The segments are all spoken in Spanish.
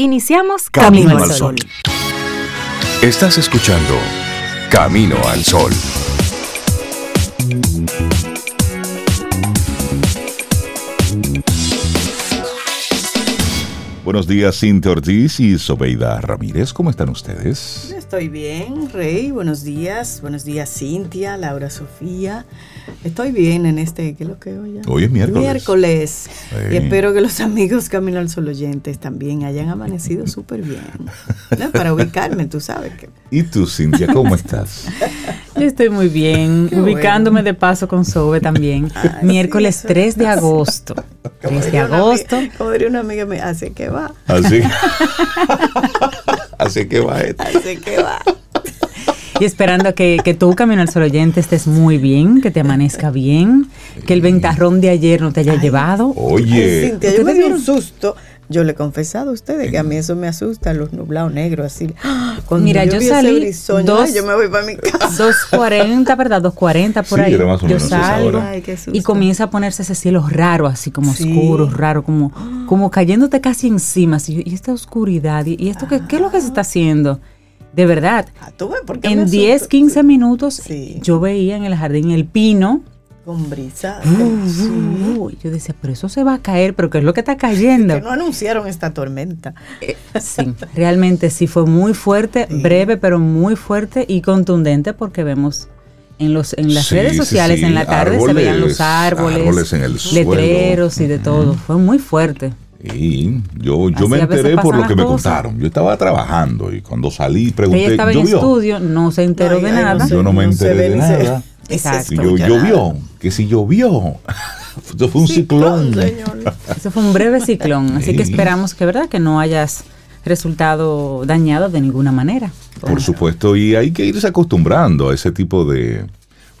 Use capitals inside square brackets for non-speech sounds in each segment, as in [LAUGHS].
Iniciamos Camino, al Sol. Estás escuchando Camino al Sol. Buenos días, Cintia Ortiz y Sobeida Ramírez. ¿Cómo están ustedes? Estoy bien, Rey. Buenos días. Buenos días, Cintia, Laura Sofía. Estoy bien en este, ¿qué es lo que hoy? Hoy es miércoles. Miércoles. Y espero que los [LAUGHS] amigos Camino al Sol oyentes también hayan amanecido súper bien. Para ubicarme, tú sabes que. ¿Y tú, Cintia, cómo estás? Yo estoy muy bien, ubicándome de paso con Sobe también. miércoles 3 de agosto. 3 de agosto. como diría una amiga, me hace que va. Así. Así que va. Así que [LAUGHS] va. Y esperando que, que tú, Camino al Sol oyente, estés muy bien, que te amanezca bien, que el ventarrón de ayer no te haya llevado. Oye. Cintia, yo me di un susto. Yo le he confesado a ustedes que a mí eso me asusta, los nublados negros, así. Cuando Mira, yo, salí dos, yo me voy para mi casa. 2.40, ¿verdad? 2.40 por ahí. Yo salgo y comienza a ponerse ese cielo raro, así como oscuro, raro, como, como cayéndote casi encima. Así, y esta oscuridad, y, esto, ¿qué, ¿qué es lo que se está haciendo? De verdad. Ah, ves, en 10, 15 minutos yo veía en el jardín el pino. Con brisa. yo decía, pero eso se va a caer, pero ¿qué es lo que está cayendo? [LAUGHS] Que no anunciaron esta tormenta. Eh, sí, realmente sí fue muy fuerte, breve, pero muy fuerte y contundente porque vemos en los en las redes sociales en la tarde se veían los árboles, en el letreros y de todo. Fue muy fuerte. Y yo, yo me enteré por lo que me contaron. Yo estaba trabajando y cuando salí pregunté, Ella estaba en estudio, no se enteró de nada. yo no me enteré de nada. [LAUGHS] Exacto. Yo, llovió, que si llovió. [LAUGHS] Eso fue un ciclón. Eso fue un breve ciclón. Así que esperamos que, ¿verdad? Que no hayas resultado dañado de ninguna manera. Por supuesto, y hay que irse acostumbrando a ese tipo de...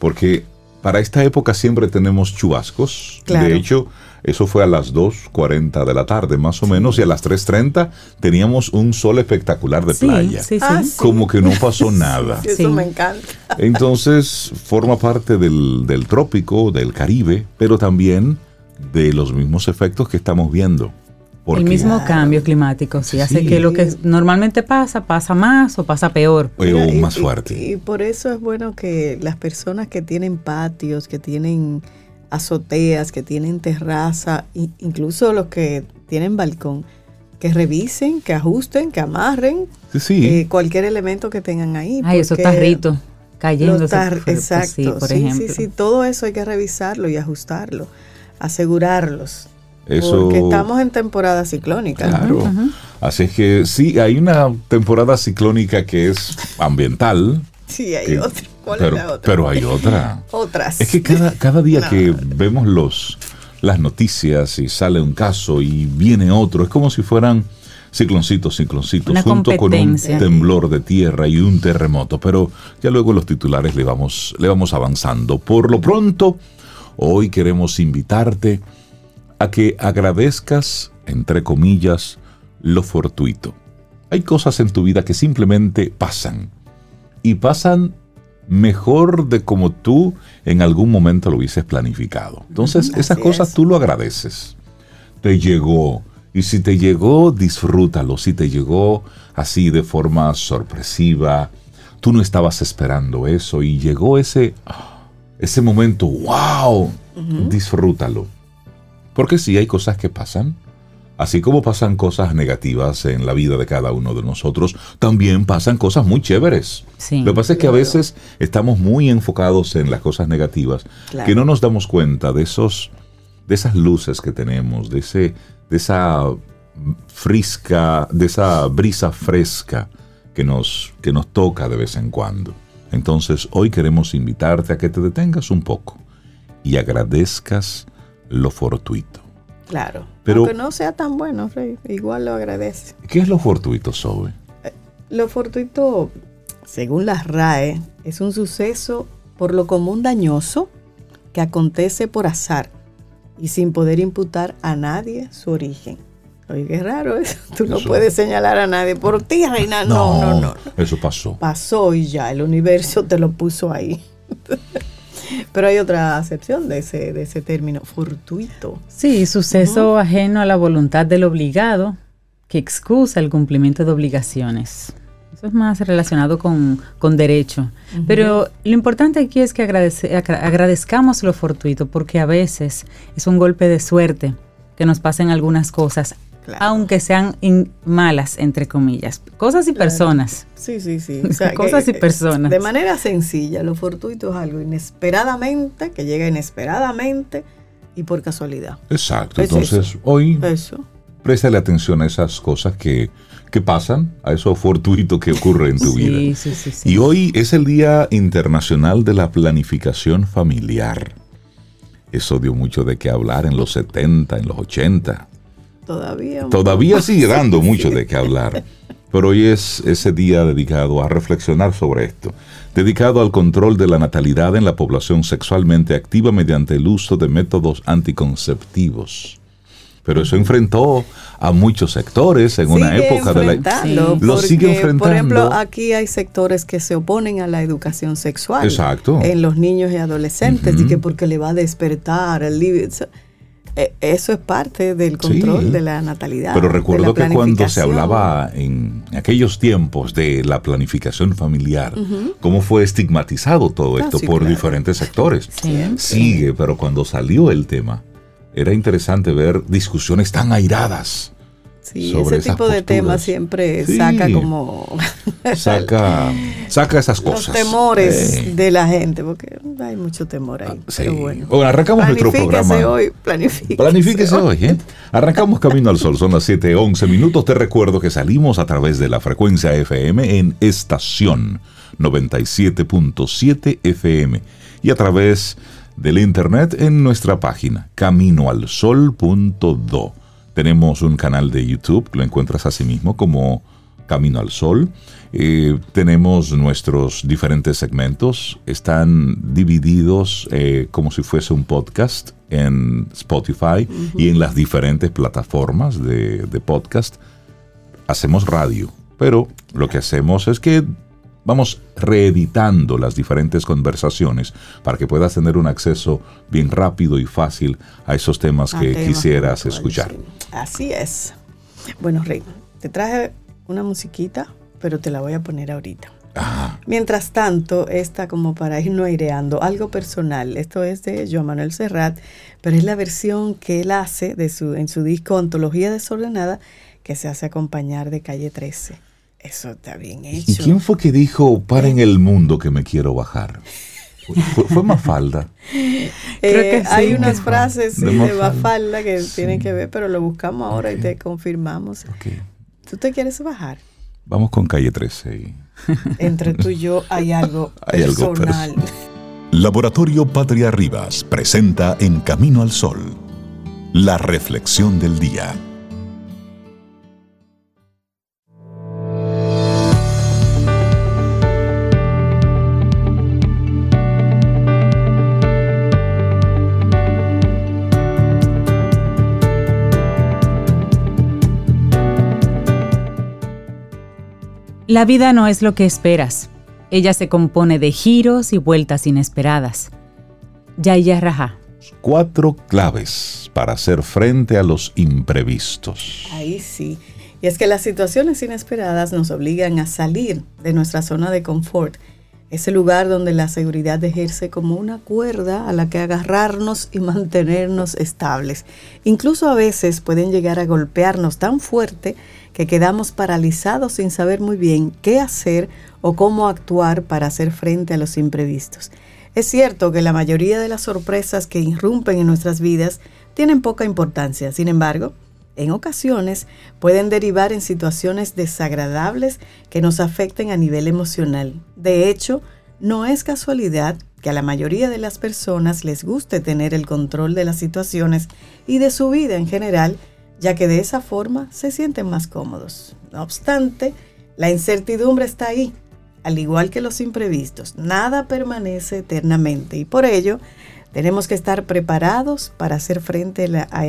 Porque para esta época siempre tenemos chubascos. De hecho, eso fue a las 2.40 de la tarde, más o menos, y a las 3.30 teníamos un sol espectacular de playa. Ah, Como que no [LAUGHS] pasó nada. Eso me encanta. Entonces, forma parte del, del trópico, del Caribe, pero también de los mismos efectos que estamos viendo. el mismo cambio climático, sí, hace que lo que normalmente pasa, pasa más o pasa peor. O más fuerte. y, por eso es bueno que las personas que tienen patios, que tienen azoteas, que tienen terraza, incluso los que tienen balcón, que revisen, que ajusten, que amarren eh, cualquier elemento que tengan ahí. Ay, esos tarritos cayendo. Exacto, por sí, sí, sí, todo eso hay que revisarlo y ajustarlo, asegurarlos. porque estamos en temporada ciclónica. Claro. Así es que sí, hay una temporada ciclónica que es ambiental. Sí, hay otra pero, hay otra. [LAUGHS] Otras. Es que cada, cada día [LAUGHS] que vemos los, las noticias y sale un caso y viene otro, es como si fueran cicloncitos, cicloncitos, junto con un temblor de tierra y un terremoto. Pero ya luego los titulares le vamos, le vamos avanzando. Por lo pronto, hoy queremos invitarte a que agradezcas, entre comillas, lo fortuito. Hay cosas en tu vida que simplemente pasan. Y pasan mejor de como tú en algún momento lo hubieses planificado. Entonces, esas cosas tú lo agradeces. Te llegó. Y si te llegó, disfrútalo. Si te llegó así de forma sorpresiva, tú no estabas esperando eso y llegó ese, ese momento, wow, disfrútalo. Porque si hay cosas que pasan, Así como pasan cosas negativas en la vida de cada uno de nosotros, también pasan cosas muy chéveres. Lo que pasa es que a veces estamos muy enfocados en las cosas negativas, que no nos damos cuenta de esos, de esas luces que tenemos, de ese, de esa frisca, de esa brisa fresca que nos, que nos toca de vez en cuando. Entonces hoy queremos invitarte a que te detengas un poco y agradezcas lo fortuito. Claro. Pero, Aunque no sea tan bueno, Rey, igual lo agradece. ¿Qué es lo fortuito, Sobe? Eh, lo fortuito, según la RAE, es un suceso por lo común dañoso que acontece por azar y sin poder imputar a nadie su origen. Oye, qué raro eso. [LAUGHS] Tú no puedes señalar a nadie por ti, Reina. No, no, no, no. Eso pasó. Pasó y ya, el universo te lo puso ahí. [LAUGHS] Pero hay otra acepción de ese, de ese término, fortuito. Sí, suceso ajeno a la voluntad del obligado, que excusa el cumplimiento de obligaciones. Eso es más relacionado con, derecho. Pero lo importante aquí es que agradezcamos lo fortuito, porque a veces es un golpe de suerte que nos pasen algunas cosas, aunque sean malas, entre comillas. Cosas y personas. Sí, sí, sí. [LAUGHS] cosas y personas. De manera sencilla, lo fortuito es algo inesperadamente, que llega inesperadamente y por casualidad. Exacto. Entonces, hoy eso. préstale atención a esas cosas que, que, pasan, a eso fortuito que ocurre en tu vida. Sí, sí, sí, y hoy es el Día Internacional de la Planificación Familiar. Eso dio mucho de qué hablar en los 70, en los 80. Todavía. Todavía sigue dando mucho de qué hablar. Pero hoy es ese día dedicado a reflexionar sobre esto, dedicado al control de la natalidad en la población sexualmente activa mediante el uso de métodos anticonceptivos. Pero eso enfrentó a muchos sectores en una época de la lo sigue enfrentando. Por ejemplo, aquí hay sectores que se oponen a la educación sexual. Exacto. En los niños y adolescentes, y que porque le va a despertar el eso es parte del control de la natalidad. Pero recuerdo que cuando se hablaba en aquellos tiempos de la planificación familiar, cómo fue estigmatizado todo ah, esto por diferentes sectores. Sigue, pero cuando salió el tema, era interesante ver discusiones tan airadas Sí, ese tipo de temas siempre saca como... [LAUGHS] saca, saca esas cosas. Los temores de la gente, porque hay mucho temor ahí. Ah, pero bueno. arrancamos nuestro programa. hoy, planifíquese. Planifíquese hoy, ¿eh? Arrancamos Camino al Sol, son las 7:11 minutos. Te recuerdo que salimos a través de la frecuencia FM en estación 97.7 FM y a través del internet en nuestra página caminoalsol.do. Tenemos un canal de YouTube, lo encuentras así mismo como Camino al Sol. Eh, tenemos nuestros diferentes segmentos, están divididos eh, como si fuese un podcast en Spotify y en las diferentes plataformas de podcast. Hacemos radio, pero lo que hacemos es que vamos reeditando las diferentes conversaciones para que puedas tener un acceso bien rápido y fácil a esos temas que quisieras escuchar. Así es. Bueno, Rey, te traje una musiquita, pero te la voy a poner ahorita. Mientras tanto, esta como para irnos aireando, algo personal. Esto es de Joan Manuel Serrat, pero es la versión que él hace de su, en su disco Antología Desordenada, que se hace acompañar de Calle 13. Eso está bien hecho. ¿Y quién fue que dijo, para en el mundo que me quiero bajar? Fue, Mafalda. [LAUGHS] Creo que eh, hay unas frases de, Mafalda. que tienen que ver, pero lo buscamos ahora y te confirmamos. ¿Tú te quieres bajar? Vamos con calle 13. [LAUGHS] Entre tú y yo hay algo [LAUGHS] hay personal. Algo Laboratorio Patria Rivas presenta En Camino al Sol, la reflexión del día. La vida no es lo que esperas. Ella se compone de giros y vueltas inesperadas. Yaya Raja. Cuatro claves para hacer frente a los imprevistos. Ahí sí. Y es que las situaciones inesperadas nos obligan a salir de nuestra zona de confort, ese lugar donde la seguridad ejerce como una cuerda a la que agarrarnos y mantenernos estables. Incluso a veces pueden llegar a golpearnos tan fuerte que quedamos paralizados sin saber muy bien qué hacer o cómo actuar para hacer frente a los imprevistos. Es cierto que la mayoría de las sorpresas que irrumpen en nuestras vidas tienen poca importancia, sin embargo, en ocasiones pueden derivar en situaciones desagradables que nos afecten a nivel emocional. De hecho, no es casualidad que a la mayoría de las personas les guste tener el control de las situaciones y de su vida en general ya que de esa forma se sienten más cómodos. No obstante, la incertidumbre está ahí, al igual que los imprevistos. Nada permanece eternamente y por ello tenemos que estar preparados para hacer frente a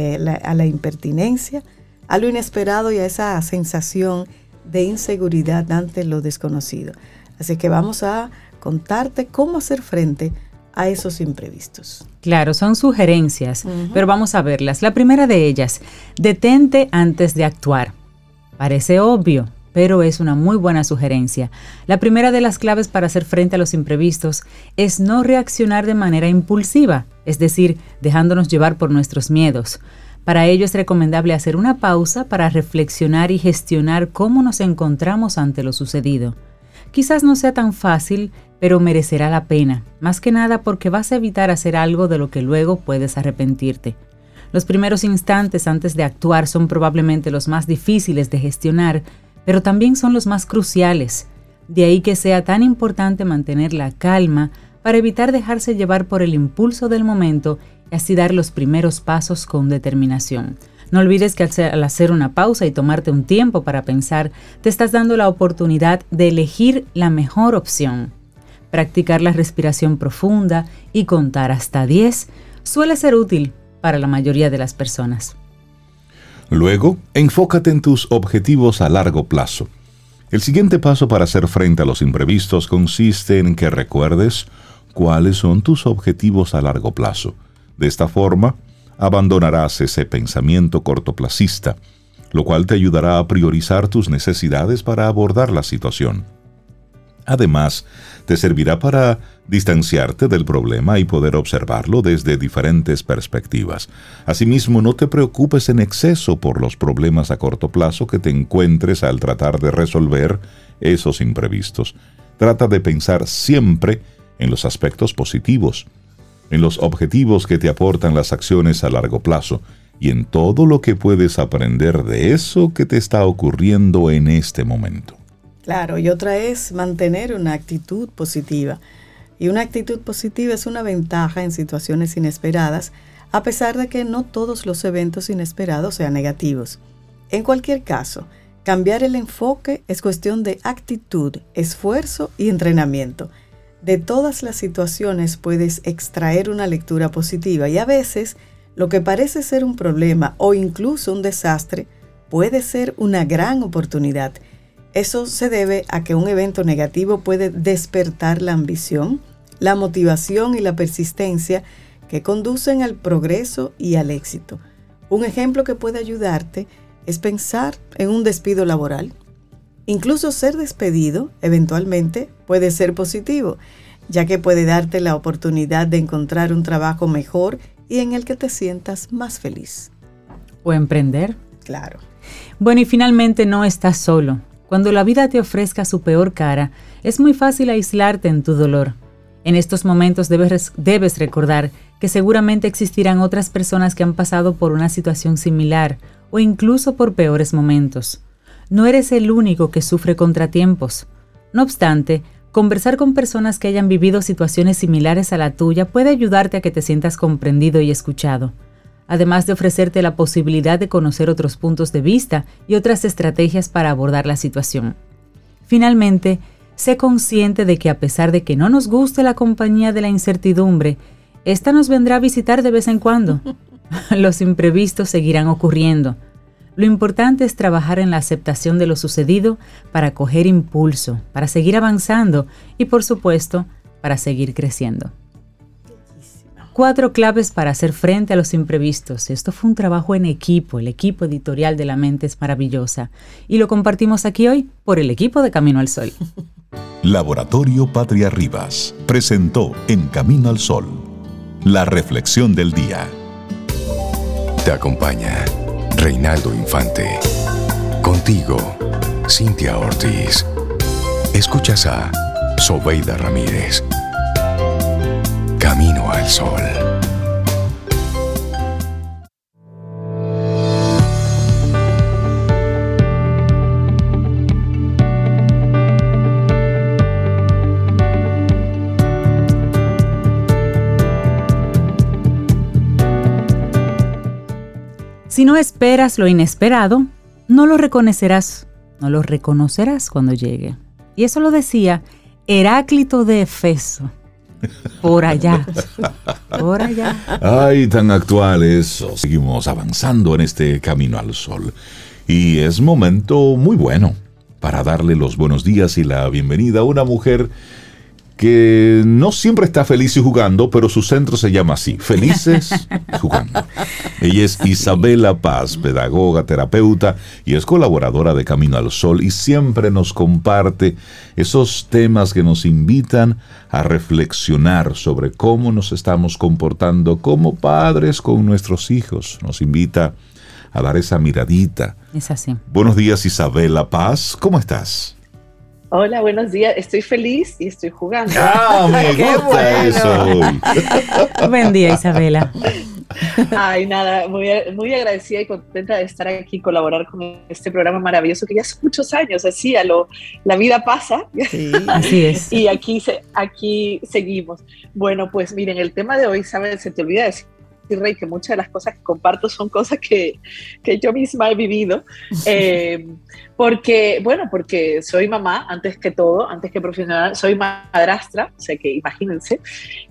la, impertinencia, a lo inesperado y a esa sensación de inseguridad ante lo desconocido. Así que vamos a contarte cómo hacer frente a esos imprevistos. Claro, son sugerencias, pero vamos a verlas. La primera de ellas, detente antes de actuar. Parece obvio, pero es una muy buena sugerencia. La primera de las claves para hacer frente a los imprevistos es no reaccionar de manera impulsiva, es decir, dejándonos llevar por nuestros miedos. Para ello es recomendable hacer una pausa para reflexionar y gestionar cómo nos encontramos ante lo sucedido. Quizás no sea tan fácil, pero merecerá la pena, más que nada porque vas a evitar hacer algo de lo que luego puedes arrepentirte. Los primeros instantes antes de actuar son probablemente los más difíciles de gestionar, pero también son los más cruciales. De ahí que sea tan importante mantener la calma para evitar dejarse llevar por el impulso del momento y así dar los primeros pasos con determinación. No olvides que al hacer una pausa y tomarte un tiempo para pensar, te estás dando la oportunidad de elegir la mejor opción. Practicar la respiración profunda y contar hasta 10 suele ser útil para la mayoría de las personas. Luego, enfócate en tus objetivos a largo plazo. El siguiente paso para hacer frente a los imprevistos consiste en que recuerdes cuáles son tus objetivos a largo plazo. De esta forma, abandonarás ese pensamiento cortoplacista, lo cual te ayudará a priorizar tus necesidades para abordar la situación. Además, te servirá para distanciarte del problema y poder observarlo desde diferentes perspectivas. Asimismo, no te preocupes en exceso por los problemas a corto plazo que te encuentres al tratar de resolver esos imprevistos. Trata de pensar siempre en los aspectos positivos en los objetivos que te aportan las acciones a largo plazo y en todo lo que puedes aprender de eso que te está ocurriendo en este momento. Claro, y otra es mantener una actitud positiva. Y una actitud positiva es una ventaja en situaciones inesperadas, a pesar de que no todos los eventos inesperados sean negativos. En cualquier caso, cambiar el enfoque es cuestión de actitud, esfuerzo y entrenamiento. De todas las situaciones puedes extraer una lectura positiva y a veces lo que parece ser un problema o incluso un desastre puede ser una gran oportunidad. Eso se debe a que un evento negativo puede despertar la ambición, la motivación y la persistencia que conducen al progreso y al éxito. Un ejemplo que puede ayudarte es pensar en un despido laboral Incluso ser despedido eventualmente puede ser positivo, ya que puede darte la oportunidad de encontrar un trabajo mejor y en el que te sientas más feliz. O emprender. Claro. Bueno, y finalmente no estás solo. Cuando la vida te ofrezca su peor cara, es muy fácil aislarte en tu dolor. En estos momentos debes, recordar que seguramente existirán otras personas que han pasado por una situación similar o incluso por peores momentos no eres el único que sufre contratiempos. No obstante, conversar con personas que hayan vivido situaciones similares a la tuya puede ayudarte a que te sientas comprendido y escuchado, además de ofrecerte la posibilidad de conocer otros puntos de vista y otras estrategias para abordar la situación. Finalmente, sé consciente de que a pesar de que no nos guste la compañía de la incertidumbre, esta nos vendrá a visitar de vez en cuando. [LAUGHS] Los imprevistos seguirán ocurriendo lo importante es trabajar en la aceptación de lo sucedido para coger impulso, para seguir avanzando y por supuesto para seguir creciendo. Cuatro claves para hacer frente a los imprevistos. Esto fue un trabajo en equipo, el equipo editorial de La Mente es maravillosa. Y lo compartimos aquí hoy por el equipo de Camino al Sol. [LAUGHS] Laboratorio Patria Rivas presentó En Camino al Sol, la reflexión del día. Te acompaña Reinaldo Infante. Contigo, Cintia Ortiz. Escuchas a Sobeida Ramírez. Camino al Sol. Si no esperas lo inesperado, no lo reconocerás, no lo reconocerás cuando llegue. Y eso lo decía Heráclito de Efeso. Por allá. Por allá. Ay, tan actual eso. Seguimos avanzando en este camino al sol. Y es momento muy bueno para darle los buenos días y la bienvenida a una mujer que no siempre está feliz y jugando, pero su centro se llama así, Felices [LAUGHS] Jugando. Ella es Isabela Paz, pedagoga, terapeuta y es colaboradora de Camino al Sol y siempre nos comparte esos temas que nos invitan a reflexionar sobre cómo nos estamos comportando como padres con nuestros hijos. Nos invita a dar esa miradita. Es así. Buenos días Isabela Paz, ¿cómo estás? Hola, buenos días. Estoy feliz y estoy jugando. ¡Ah, me [LAUGHS] gusta eso! [LAUGHS] Buen día, Isabela. Ay, nada, muy, muy agradecida y contenta de estar aquí y colaborar con este programa maravilloso que ya hace muchos años, así a lo, la vida pasa. Sí, así es. Y aquí, aquí seguimos. Bueno, pues miren, el tema de hoy, ¿sabes? Se te olvida decir Rey, que muchas de las cosas que comparto son cosas que, que yo misma he vivido. [LAUGHS] Eh, porque, bueno, porque soy mamá, antes que todo, antes que profesional, soy madrastra, o sea que imagínense,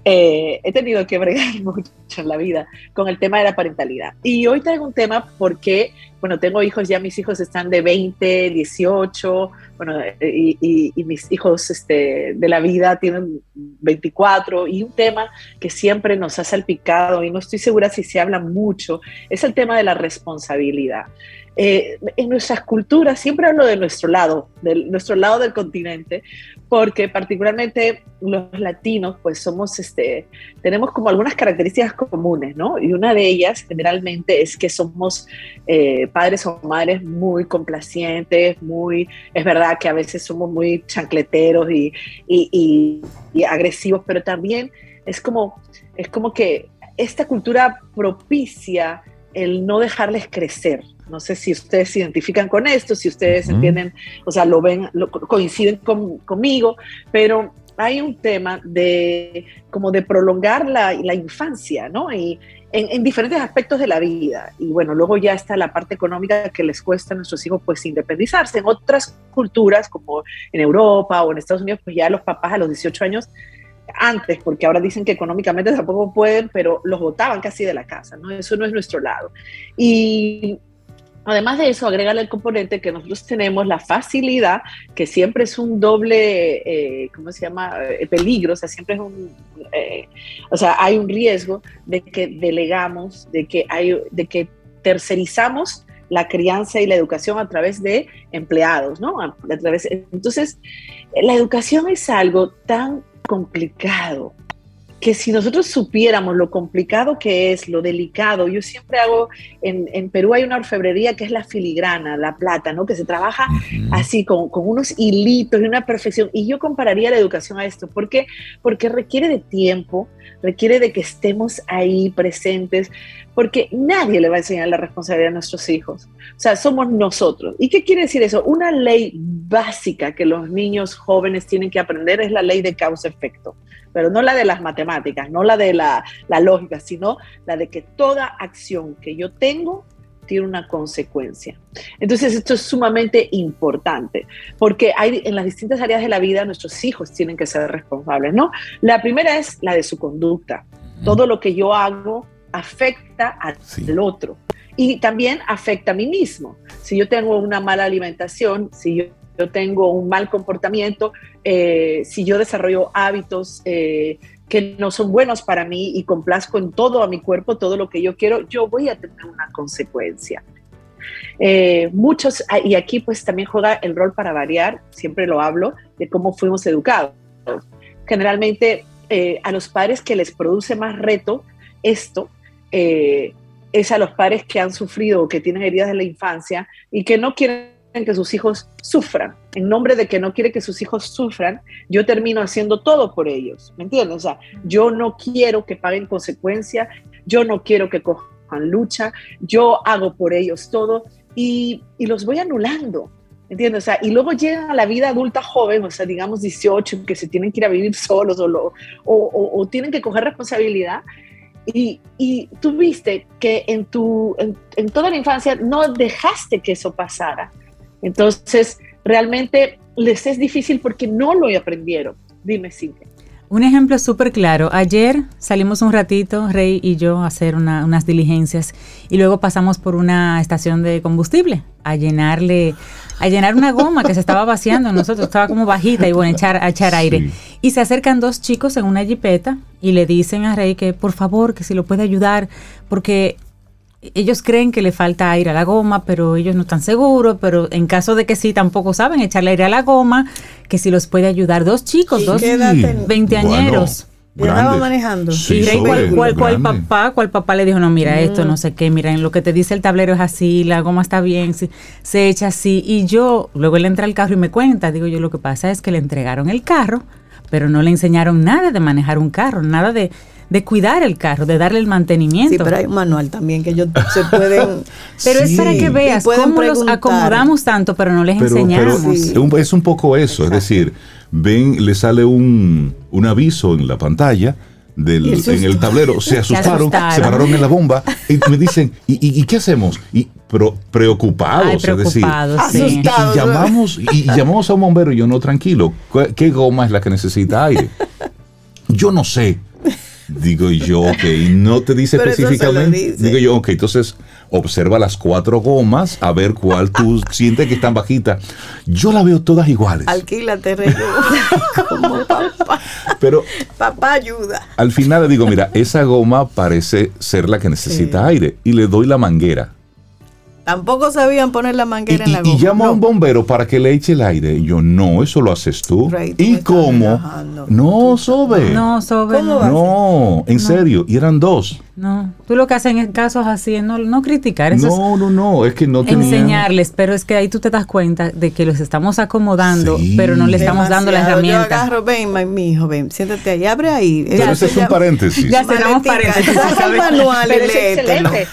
eh, he tenido que bregar [LAUGHS] mucho en la vida con el tema de la parentalidad. Y hoy traigo un tema porque, bueno, tengo hijos, ya mis hijos están de 20, 18, bueno, y, y, mis hijos este, de la vida tienen 24, y un tema que siempre nos ha salpicado, y no estoy segura si se habla mucho, es el tema de la responsabilidad. Eh, en nuestras culturas, siempre hablo de nuestro lado, de nuestro lado del continente, porque particularmente los latinos, pues somos, este, tenemos como algunas características comunes, ¿no? Y una de ellas generalmente es que somos eh, padres o madres muy complacientes, muy, es verdad que a veces somos muy chancleteros y, y, agresivos, pero también es como, es como que esta cultura propicia el no dejarles crecer, no sé si ustedes se identifican con esto, si ustedes entienden, o sea, lo ven, coinciden conmigo, pero hay un tema de como de prolongar la, infancia, ¿no? Y en, diferentes aspectos de la vida. Y bueno, luego ya está la parte económica que les cuesta a nuestros hijos pues independizarse. En otras culturas, como en Europa o en Estados Unidos, pues ya los papás a los 18 años antes, porque ahora dicen que económicamente tampoco pueden, pero los votaban casi de la casa, ¿no? Eso no es nuestro lado. Y Además de eso, agrégale el componente que nosotros tenemos la facilidad, que siempre es un doble, eh, ¿cómo se llama? Eh, peligro, o sea, siempre es un, eh, o sea, hay un riesgo de que delegamos, de que, hay, de que tercerizamos la crianza y la educación a través de empleados, ¿no? A, través, entonces, la educación es algo tan complicado, que si nosotros supiéramos lo complicado que es, lo delicado, yo siempre hago, en, Perú hay una orfebrería que es la filigrana, la plata, ¿no? Que se trabaja así, con, con, unos hilitos y una perfección. Y yo compararía la educación a esto. ¿Por qué? Porque requiere de tiempo, requiere de que estemos ahí presentes, porque nadie le va a enseñar la responsabilidad a nuestros hijos. O sea, somos nosotros. ¿Y qué quiere decir eso? Una ley básica que los niños jóvenes tienen que aprender es la ley de causa-efecto pero no la de las matemáticas, no la de la, lógica, sino la de que toda acción que yo tengo tiene una consecuencia. Entonces esto es sumamente importante porque hay en las distintas áreas de la vida nuestros hijos tienen que ser responsables, ¿no? La primera es la de su conducta. Todo lo que yo hago afecta al otro y también afecta a mí mismo. Si yo tengo una mala alimentación, si yo yo tengo un mal comportamiento, eh, si yo desarrollo hábitos eh, que no son buenos para mí y complazco en todo a mi cuerpo, todo lo que yo quiero, yo voy a tener una consecuencia. Eh, muchos, ah, y aquí pues también juega el rol para variar, siempre lo hablo, de cómo fuimos educados. Generalmente a los padres que les produce más reto esto, es a los padres que han sufrido o que tienen heridas de la infancia y que no quieren que sus hijos sufran. En nombre de que no quiere que sus hijos sufran, yo termino haciendo todo por ellos. ¿Me entiendes? O sea, yo no quiero que paguen consecuencias, yo no quiero que cojan lucha, yo hago por ellos todo y, y los voy anulando. ¿Entiendes? O sea, y luego llegan a la vida adulta joven, o sea, digamos 18, que se tienen que ir a vivir [LAUGHS] solos o, o, o, tienen que coger responsabilidad. Y, y tú viste que en, tu, en, toda la infancia no dejaste que eso pasara. Entonces, realmente les es difícil porque no lo aprendieron. Dime, Cintia. Un ejemplo súper claro. Ayer salimos un ratito, Rey y yo, a hacer unas diligencias y luego pasamos por una estación de combustible a llenarle, a llenar una goma que se estaba vaciando. Nosotros estaba como bajita y bueno, echar, a echar aire. Y se acercan dos chicos en una jipeta y le dicen a Rey que por favor, que si lo puede ayudar, porque ellos creen que le falta aire a la goma, pero ellos no están seguros, pero en caso de que sí, tampoco saben echarle aire a la goma, que si los puede ayudar. Dos chicos, dos veinteañeros. Estaba manejando. Sí, y cuál, cuál, papá, cuál papá le dijo, no, mira esto, no sé qué, mira, en lo que te dice el tablero es así, la goma está bien, se, se echa así. Y yo, luego él entra al carro y me cuenta, digo yo, lo que pasa es que le entregaron el carro, pero no le enseñaron nada de manejar un carro, nada de de cuidar el carro, de darle el mantenimiento. Sí, pero hay un manual también que ellos se pueden... [LAUGHS] pero es para que veas cómo los acomodamos tanto, pero no les enseñamos. es un poco eso, es decir, ven, le sale un, un aviso en la pantalla, del, en el tablero, [LAUGHS] se asustaron, se, pararon en la bomba y me dicen, ¿y, qué hacemos? Y preocupados, es decir, y, llamamos, y llamamos a un bombero y yo no, tranquilo, ¿qué goma es la que necesita aire? Yo no sé. Digo yo, ok, no te dice específicamente. Digo yo, ok, entonces observa las cuatro gomas a ver cuál tú [LAUGHS] sientes que están bajitas. Yo la veo todas iguales. Alquílate, rey. [LAUGHS] Como papá. Pero. Papá ayuda. Al final le digo, mira, esa goma parece ser la que necesita aire y le doy la manguera. Tampoco sabían poner la manguera en la goma. Y llamo a un bombero para que le eche el aire. Y yo, no, eso lo haces tú. ¿Y cómo? No, Sobe. No, Sobe. No, en serio. Y eran dos. No, tú lo que haces en casos así es no, no criticar. Eso no, no, no, es que no Enseñarles, pero es que ahí tú te das cuenta de que los estamos acomodando, pero no le estamos dando la herramienta. Yo agarro, ven, mi hijo, ven, siéntate ahí, abre ahí. Pero ese es un paréntesis. Ya cerramos paréntesis. manual es excelente.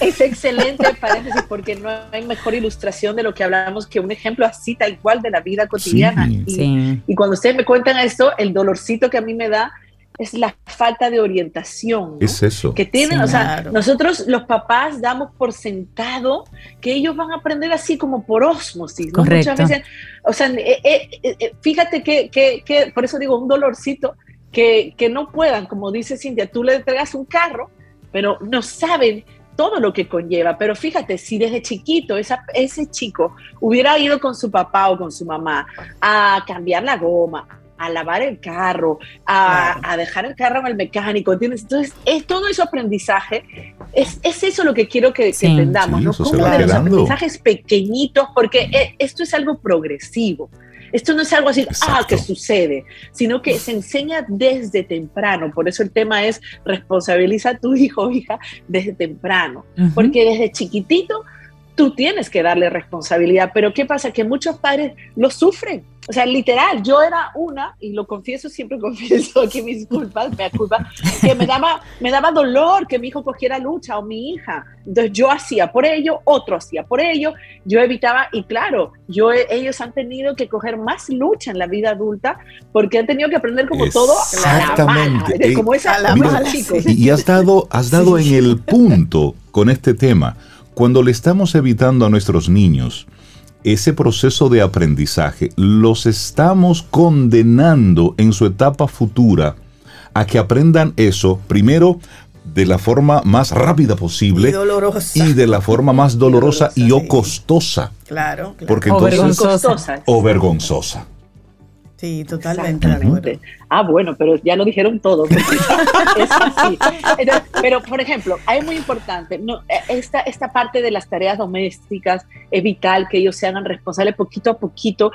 es, excelente paréntesis porque no hay mejor ilustración de lo que hablamos que un ejemplo así tal cual de la vida cotidiana. y, y cuando ustedes me cuentan esto, el dolorcito que a mí me da es la falta de orientación. Es eso. Que tienen, o sea, nosotros los papás damos por sentado que ellos van a aprender así como por osmosis. ¿no? Muchas veces, o sea, eh, eh, eh, fíjate que, que, que, por eso digo, un dolorcito, que, que no puedan, como dice Cintia, tú le entregas un carro, pero no saben todo lo que conlleva. Pero fíjate, si desde chiquito esa, ese chico hubiera ido con su papá o con su mamá a cambiar la goma, a lavar el carro, a, dejar el carro en el mecánico, ¿entiendes? Entonces, es todo ese aprendizaje, es, es eso lo que quiero que, entendamos, ¿no? Como de los aprendizajes pequeñitos, porque e, esto es algo progresivo. Esto no es algo así, ah, que sucede, sino que se enseña desde temprano. Por eso el tema es responsabiliza a tu hijo o hija desde temprano. Porque desde chiquitito tú tienes que darle responsabilidad. Pero ¿qué pasa? Que muchos padres lo sufren. O sea, literal, yo era una, y lo confieso, siempre [LAUGHS] confieso aquí mis culpas, me culpa, que me daba, me daba dolor que mi hijo cogiera lucha o mi hija. Entonces yo hacía por ello, otro hacía por ello, yo evitaba, y claro, yo, ellos han tenido que coger más lucha en la vida adulta porque han tenido que aprender como todo Exactamente. como esa la chicos. Y has dado, has dado en el punto con este tema cuando le estamos evitando a nuestros niños ese proceso de aprendizaje, los estamos condenando en su etapa futura a que aprendan eso, primero, de la forma más rápida posible y, de la forma más dolorosa, y o costosa. Claro, Porque o vergonzosa. O vergonzosa. Sí, totalmente. Ah, bueno, pero ya lo dijeron todo. [LAUGHS] pero, por ejemplo, hay muy importante, no, esta, esta parte de las tareas domésticas es vital que ellos se hagan responsables poquito a poquito,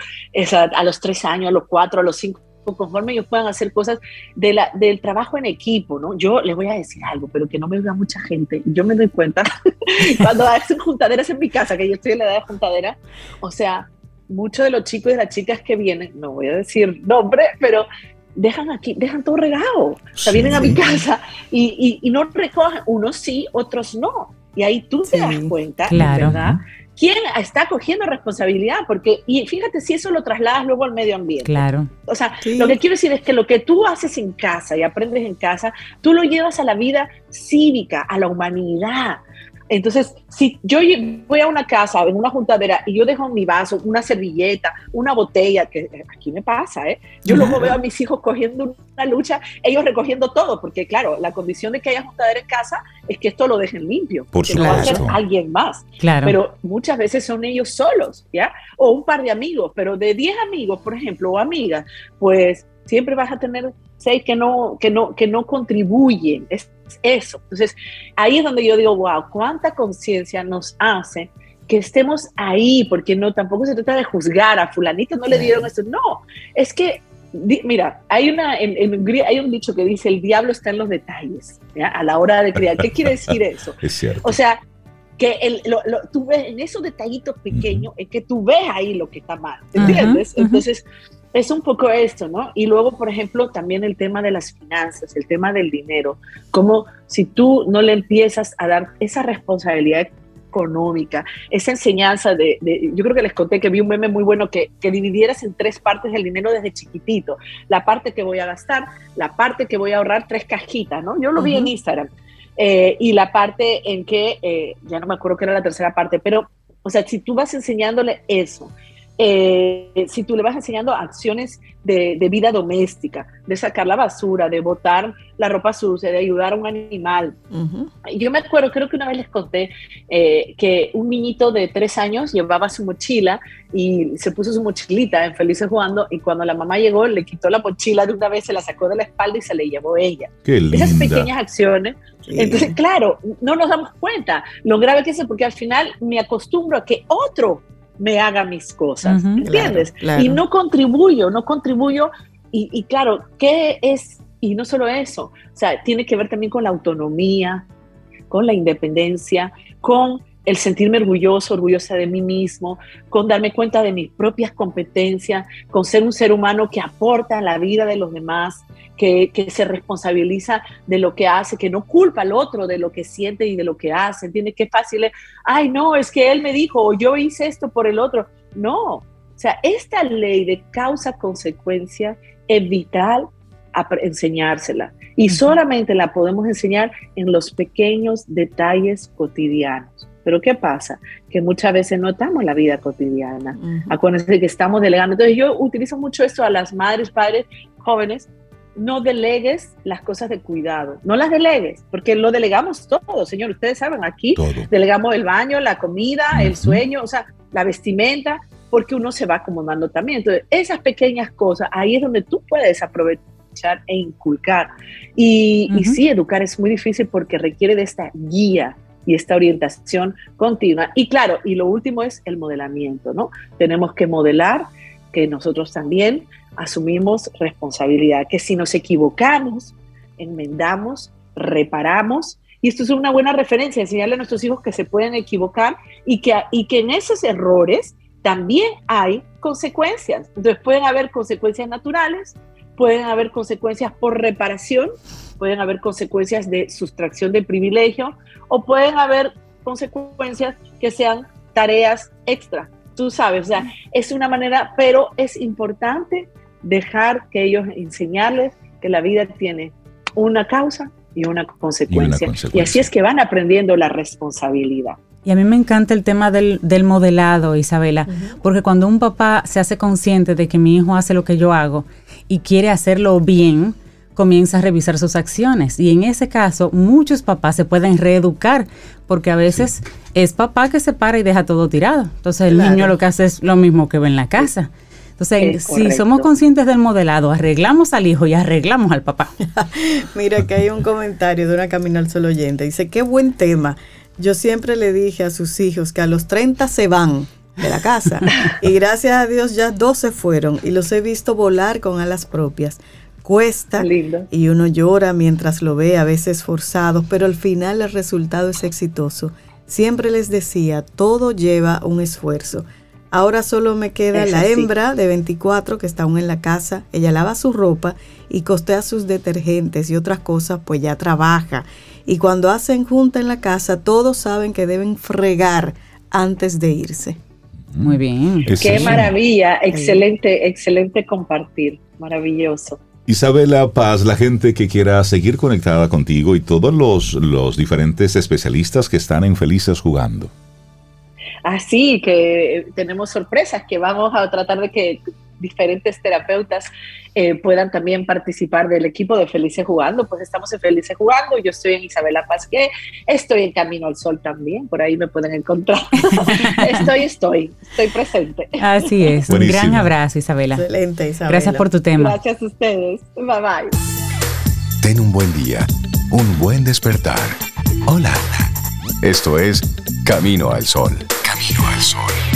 a, los tres años, a los cuatro, a los cinco conforme ellos puedan hacer cosas de la, del trabajo en equipo, ¿no? Yo les voy a decir algo, pero que no me vea mucha gente. Yo me doy cuenta [LAUGHS] cuando hacen juntaderas en mi casa, que yo estoy en la edad de juntadera, o sea, muchos de los chicos y las chicas que vienen, no voy a decir nombre, pero dejan aquí, dejan todo regado. O sea, vienen a mi casa y, y, no recogen, unos sí, otros no. Y ahí tú te das cuenta, ¿verdad? ¿Quién está cogiendo responsabilidad? Porque, y fíjate si eso lo trasladas luego al medio ambiente. Claro. O sea, lo que quiero decir es que lo que tú haces en casa y aprendes en casa, tú lo llevas a la vida cívica, a la humanidad. Entonces, si yo voy a una casa, en una juntadera, y yo dejo mi vaso, una servilleta, una botella, que eh, aquí me pasa, ¿eh? Yo luego veo a mis hijos cogiendo una lucha, ellos recogiendo todo, porque claro, la condición de que haya juntadera en casa es que esto lo dejen limpio. Por que va a hacer alguien más. Claro. Pero muchas veces son ellos solos, ¿ya? O un par de amigos, pero de 10 amigos, por ejemplo, o amigas, pues siempre vas a tener seis que no, que no, que no contribuyen. Es eso. Entonces, ahí es donde yo digo, wow, cuánta conciencia nos hace que estemos ahí, porque no, tampoco se trata de juzgar a fulanito, no le dieron esto. No, es que mira, hay, una, hay un dicho que dice, el diablo está en los detalles, a la hora de criar. ¿Qué quiere decir eso? [LAUGHS] es cierto. O sea, que el, lo, tú ves en esos detallitos pequeños, es que tú ves ahí lo que está mal, ¿entiendes? Entonces, es un poco esto, ¿no? Y luego, por ejemplo, también el tema de las finanzas, el tema del dinero, como si tú no le empiezas a dar esa responsabilidad económica, esa enseñanza de, yo creo que les conté que vi un meme muy bueno que, que dividieras en tres partes el dinero desde chiquitito, la parte que voy a gastar, la parte que voy a ahorrar, tres cajitas, ¿no? Yo lo vi en Instagram, eh, y la parte en que, eh, ya no me acuerdo qué era la tercera parte, pero, o sea, si tú vas enseñándole eso, eh, si tú le vas enseñando acciones de, vida doméstica, de sacar la basura, de botar la ropa sucia, de ayudar a un animal. Yo me acuerdo, creo que una vez les conté eh, que un niñito de tres años llevaba su mochila y se puso su mochilita en Felices Jugando y cuando la mamá llegó le quitó la mochila de una vez, se la sacó de la espalda y se le llevó ella. Esas pequeñas acciones. Entonces, claro, no nos damos cuenta lo grave que es porque al final me acostumbro a que otro me haga mis cosas, ¿entiendes? Y no contribuyo, no contribuyo. Y, claro, ¿qué es? Y no solo eso, o sea, tiene que ver también con la autonomía, con la independencia, con el sentirme orgulloso, orgullosa de mí mismo, con darme cuenta de mis propias competencias, con ser un ser humano que aporta a la vida de los demás, que, se responsabiliza de lo que hace, que no culpa al otro de lo que siente y de lo que hace. ¿Entiendes? Qué fácil es, ay, no, es que él me dijo o yo hice esto por el otro. No, o sea, esta ley de causa-consecuencia es vital enseñársela. Y solamente la podemos enseñar en los pequeños detalles cotidianos. Pero ¿qué pasa? Que muchas veces no estamos la vida cotidiana. Acuérdense que estamos delegando. Entonces yo utilizo mucho esto a las madres, padres, jóvenes. No delegues las cosas de cuidado. No las delegues, porque lo delegamos todo, señor. Ustedes saben, aquí delegamos el baño, la comida, el sueño, o sea, la vestimenta, porque uno se va acomodando también. Entonces, esas pequeñas cosas, ahí es donde tú puedes aprovechar e inculcar. Y, y sí, educar es muy difícil porque requiere de esta guía, y esta orientación continua. Y claro, y lo último es el modelamiento, ¿no? Tenemos que modelar que nosotros también asumimos responsabilidad, que si nos equivocamos, enmendamos, reparamos. Y esto es una buena referencia, enseñarle a nuestros hijos que se pueden equivocar y que, y que en esos errores también hay consecuencias. Entonces pueden haber consecuencias naturales, pueden haber consecuencias por reparación, pueden haber consecuencias de sustracción de privilegio o pueden haber consecuencias que sean tareas extra. Tú sabes, o sea, es una manera, pero es importante dejar que ellos enseñarles que la vida tiene una causa y una consecuencia. Y, así es que van aprendiendo la responsabilidad. Y a mí me encanta el tema del, modelado, Isabela, porque cuando un papá se hace consciente de que mi hijo hace lo que yo hago y quiere hacerlo bien, comienza a revisar sus acciones. Y en ese caso, muchos papás se pueden reeducar, porque a veces es papá que se para y deja todo tirado. Entonces el niño lo que hace es lo mismo que ve en la casa. Entonces, si somos conscientes del modelado, arreglamos al hijo y arreglamos al papá. [LAUGHS] Mira que hay un comentario de una Camino al Sol oyente. Dice, qué buen tema. Yo siempre le dije a sus hijos que a los 30 se van de la casa. y gracias a Dios ya dos se fueron y los he visto volar con alas propias cuesta y uno llora mientras lo ve, a veces forzado, pero al final el resultado es exitoso. Siempre les decía, todo lleva un esfuerzo. Ahora solo me queda la hembra de 24 que está aún en la casa. Ella lava su ropa y costea sus detergentes y otras cosas, pues ya trabaja. Y cuando hacen junta en la casa, todos saben que deben fregar antes de irse. Muy bien. Qué maravilla, excelente, excelente compartir, maravilloso. Isabela Paz, la gente que quiera seguir conectada contigo y todos los, los diferentes especialistas que están en Felices jugando. Así que tenemos sorpresas que vamos a tratar de que diferentes terapeutas eh, puedan también participar del equipo de Felices Jugando. Pues estamos en Felices Jugando, yo estoy en Isabela Pasqué, estoy en Camino al Sol también, por ahí me pueden encontrar. [LAUGHS] estoy, estoy, estoy presente. Así es, un gran abrazo Isabela. Excelente Isabela. Gracias por tu tema. Gracias a ustedes, bye bye. Ten un buen día, un buen despertar. Hola. Esto es Camino al Sol. Camino al Sol.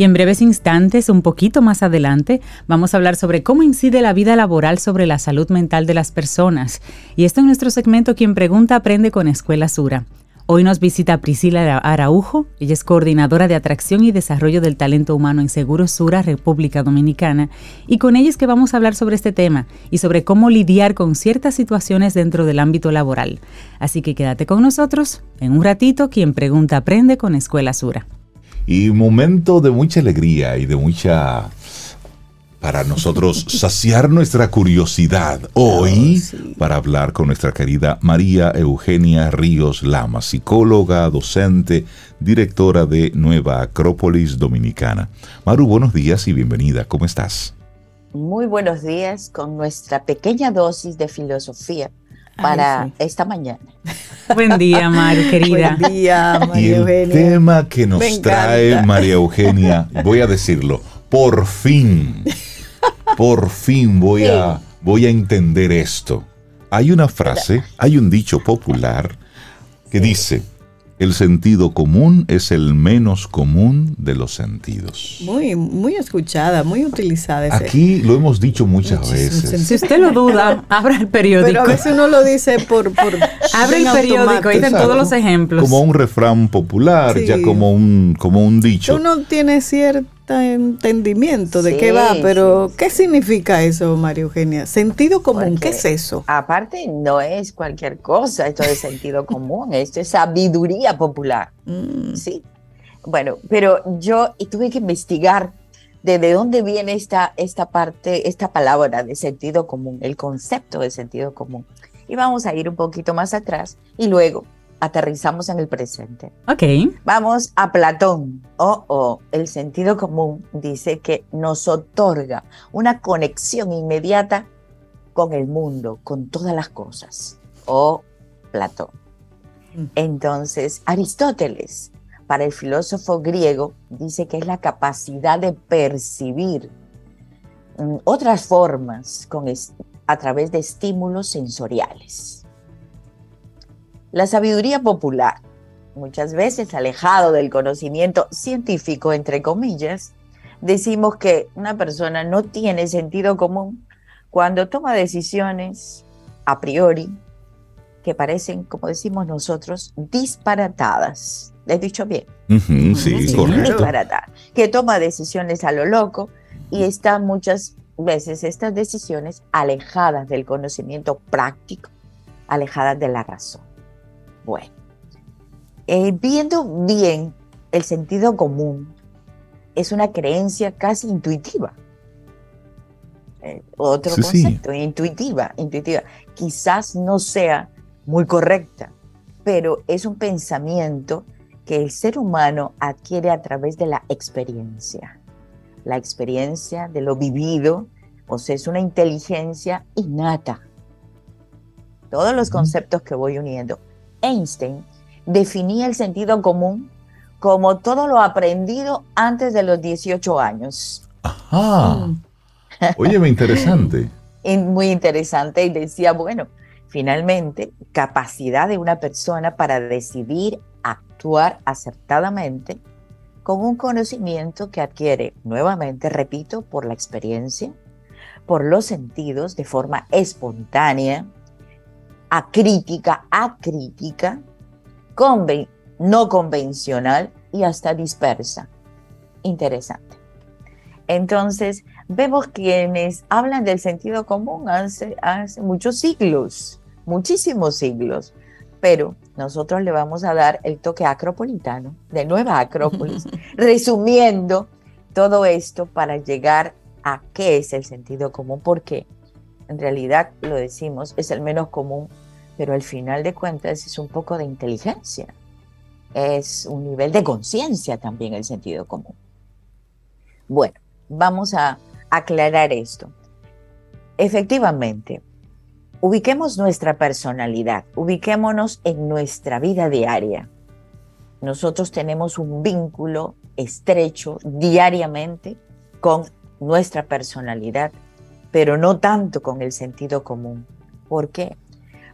Y en breves instantes, un poquito más adelante, vamos a hablar sobre cómo incide la vida laboral sobre la salud mental de las personas. Y esto en nuestro segmento Quien Pregunta Aprende con Escuela Sura. Hoy nos visita Priscila Araujo, ella es coordinadora de atracción y desarrollo del talento humano en Seguros Sura, República Dominicana, y con ella es que vamos a hablar sobre este tema y sobre cómo lidiar con ciertas situaciones dentro del ámbito laboral. Así que quédate con nosotros, en un ratito, quien pregunta aprende con Escuela Sura. Y momento de mucha alegría y de mucha para nosotros [LAUGHS] saciar nuestra curiosidad hoy para hablar con nuestra querida María Eugenia Ríos Lama, psicóloga, docente, directora de Nueva Acrópolis Dominicana. Maru, buenos días y bienvenida. ¿Cómo estás? Muy buenos días con nuestra pequeña dosis de filosofía para esta mañana. [LAUGHS] Buen día, Maru, querida. Buen día, María y el tema que nos trae María Eugenia, voy a decirlo, por fin, por fin voy, a, voy a entender esto. Hay una frase, hay un dicho popular que dice, el sentido común es el menos común de los sentidos. Muy, muy escuchada, muy utilizada. Aquí lo hemos dicho muchas veces. Si usted lo duda, abra el periódico. Pero a veces uno lo dice por... por [LAUGHS] Abre el periódico, ahí todos los ejemplos. Como un refrán popular, ya como un, como un dicho. Uno tiene cierto entendimiento de qué va, pero ¿qué significa eso, María Eugenia? Sentido común, ¿qué es eso? Aparte, no es cualquier cosa esto de sentido común, [LAUGHS] esto es sabiduría popular. Mm. Sí. Bueno, pero yo tuve que investigar de, de dónde viene esta, esta parte, esta palabra de sentido común, el concepto de sentido común. Y vamos a ir un poquito más atrás y luego aterrizamos en el presente. Ok. Vamos a Platón. Oh, oh, el sentido común dice que nos otorga una conexión inmediata con el mundo, con todas las cosas. Oh, Platón. Mm. Entonces, Aristóteles, para el filósofo griego, dice que es la capacidad de percibir mm, otras formas con a través de estímulos sensoriales. La sabiduría popular, muchas veces alejado del conocimiento científico, entre comillas, decimos que una persona no tiene sentido común cuando toma decisiones a priori que parecen, como decimos nosotros, disparatadas. ¿Le he dicho bien? sí, correcto. Disparatadas. Que toma decisiones a lo loco y están muchas veces estas decisiones alejadas del conocimiento práctico, alejadas de la razón. Bueno, eh, viendo bien el sentido común, es una creencia casi intuitiva. Eh, otro concepto, intuitiva, intuitiva. Quizás no sea muy correcta, pero es un pensamiento que el ser humano adquiere a través de la experiencia. La experiencia de lo vivido, o sea, es una inteligencia innata. Todos los conceptos que voy uniendo Einstein definía el sentido común como todo lo aprendido antes de los 18 años. Ajá. Óyeme, interesante. [LAUGHS] Muy interesante. Y decía, bueno, finalmente, capacidad de una persona para decidir actuar acertadamente con un conocimiento que adquiere, nuevamente, repito, por la experiencia, por los sentidos, de forma espontánea, acrítica, acrítica, no convencional y hasta dispersa. Interesante. Entonces, vemos quienes hablan del sentido común hace, hace muchos siglos, muchísimos siglos, pero nosotros le vamos a dar el toque acropolitano de Nueva Acrópolis, [LAUGHS] resumiendo todo esto para llegar a qué es el sentido común, porque en realidad lo decimos, es el menos común, pero al final de cuentas es un poco de inteligencia, es un nivel de conciencia también el sentido común. Bueno, vamos a aclarar esto. Efectivamente, ubiquemos nuestra personalidad, ubiquémonos en nuestra vida diaria. Nosotros tenemos un vínculo estrecho diariamente con nuestra personalidad, pero no tanto con el sentido común. ¿Por qué?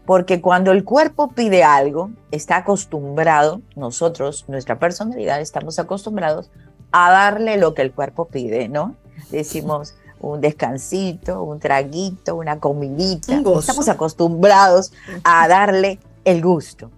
Porque cuando el cuerpo pide algo, está acostumbrado, nosotros, nuestra personalidad, estamos acostumbrados a darle lo que el cuerpo pide, ¿no? Decimos un descansito, un traguito, una comidita. Estamos acostumbrados a darle el gusto.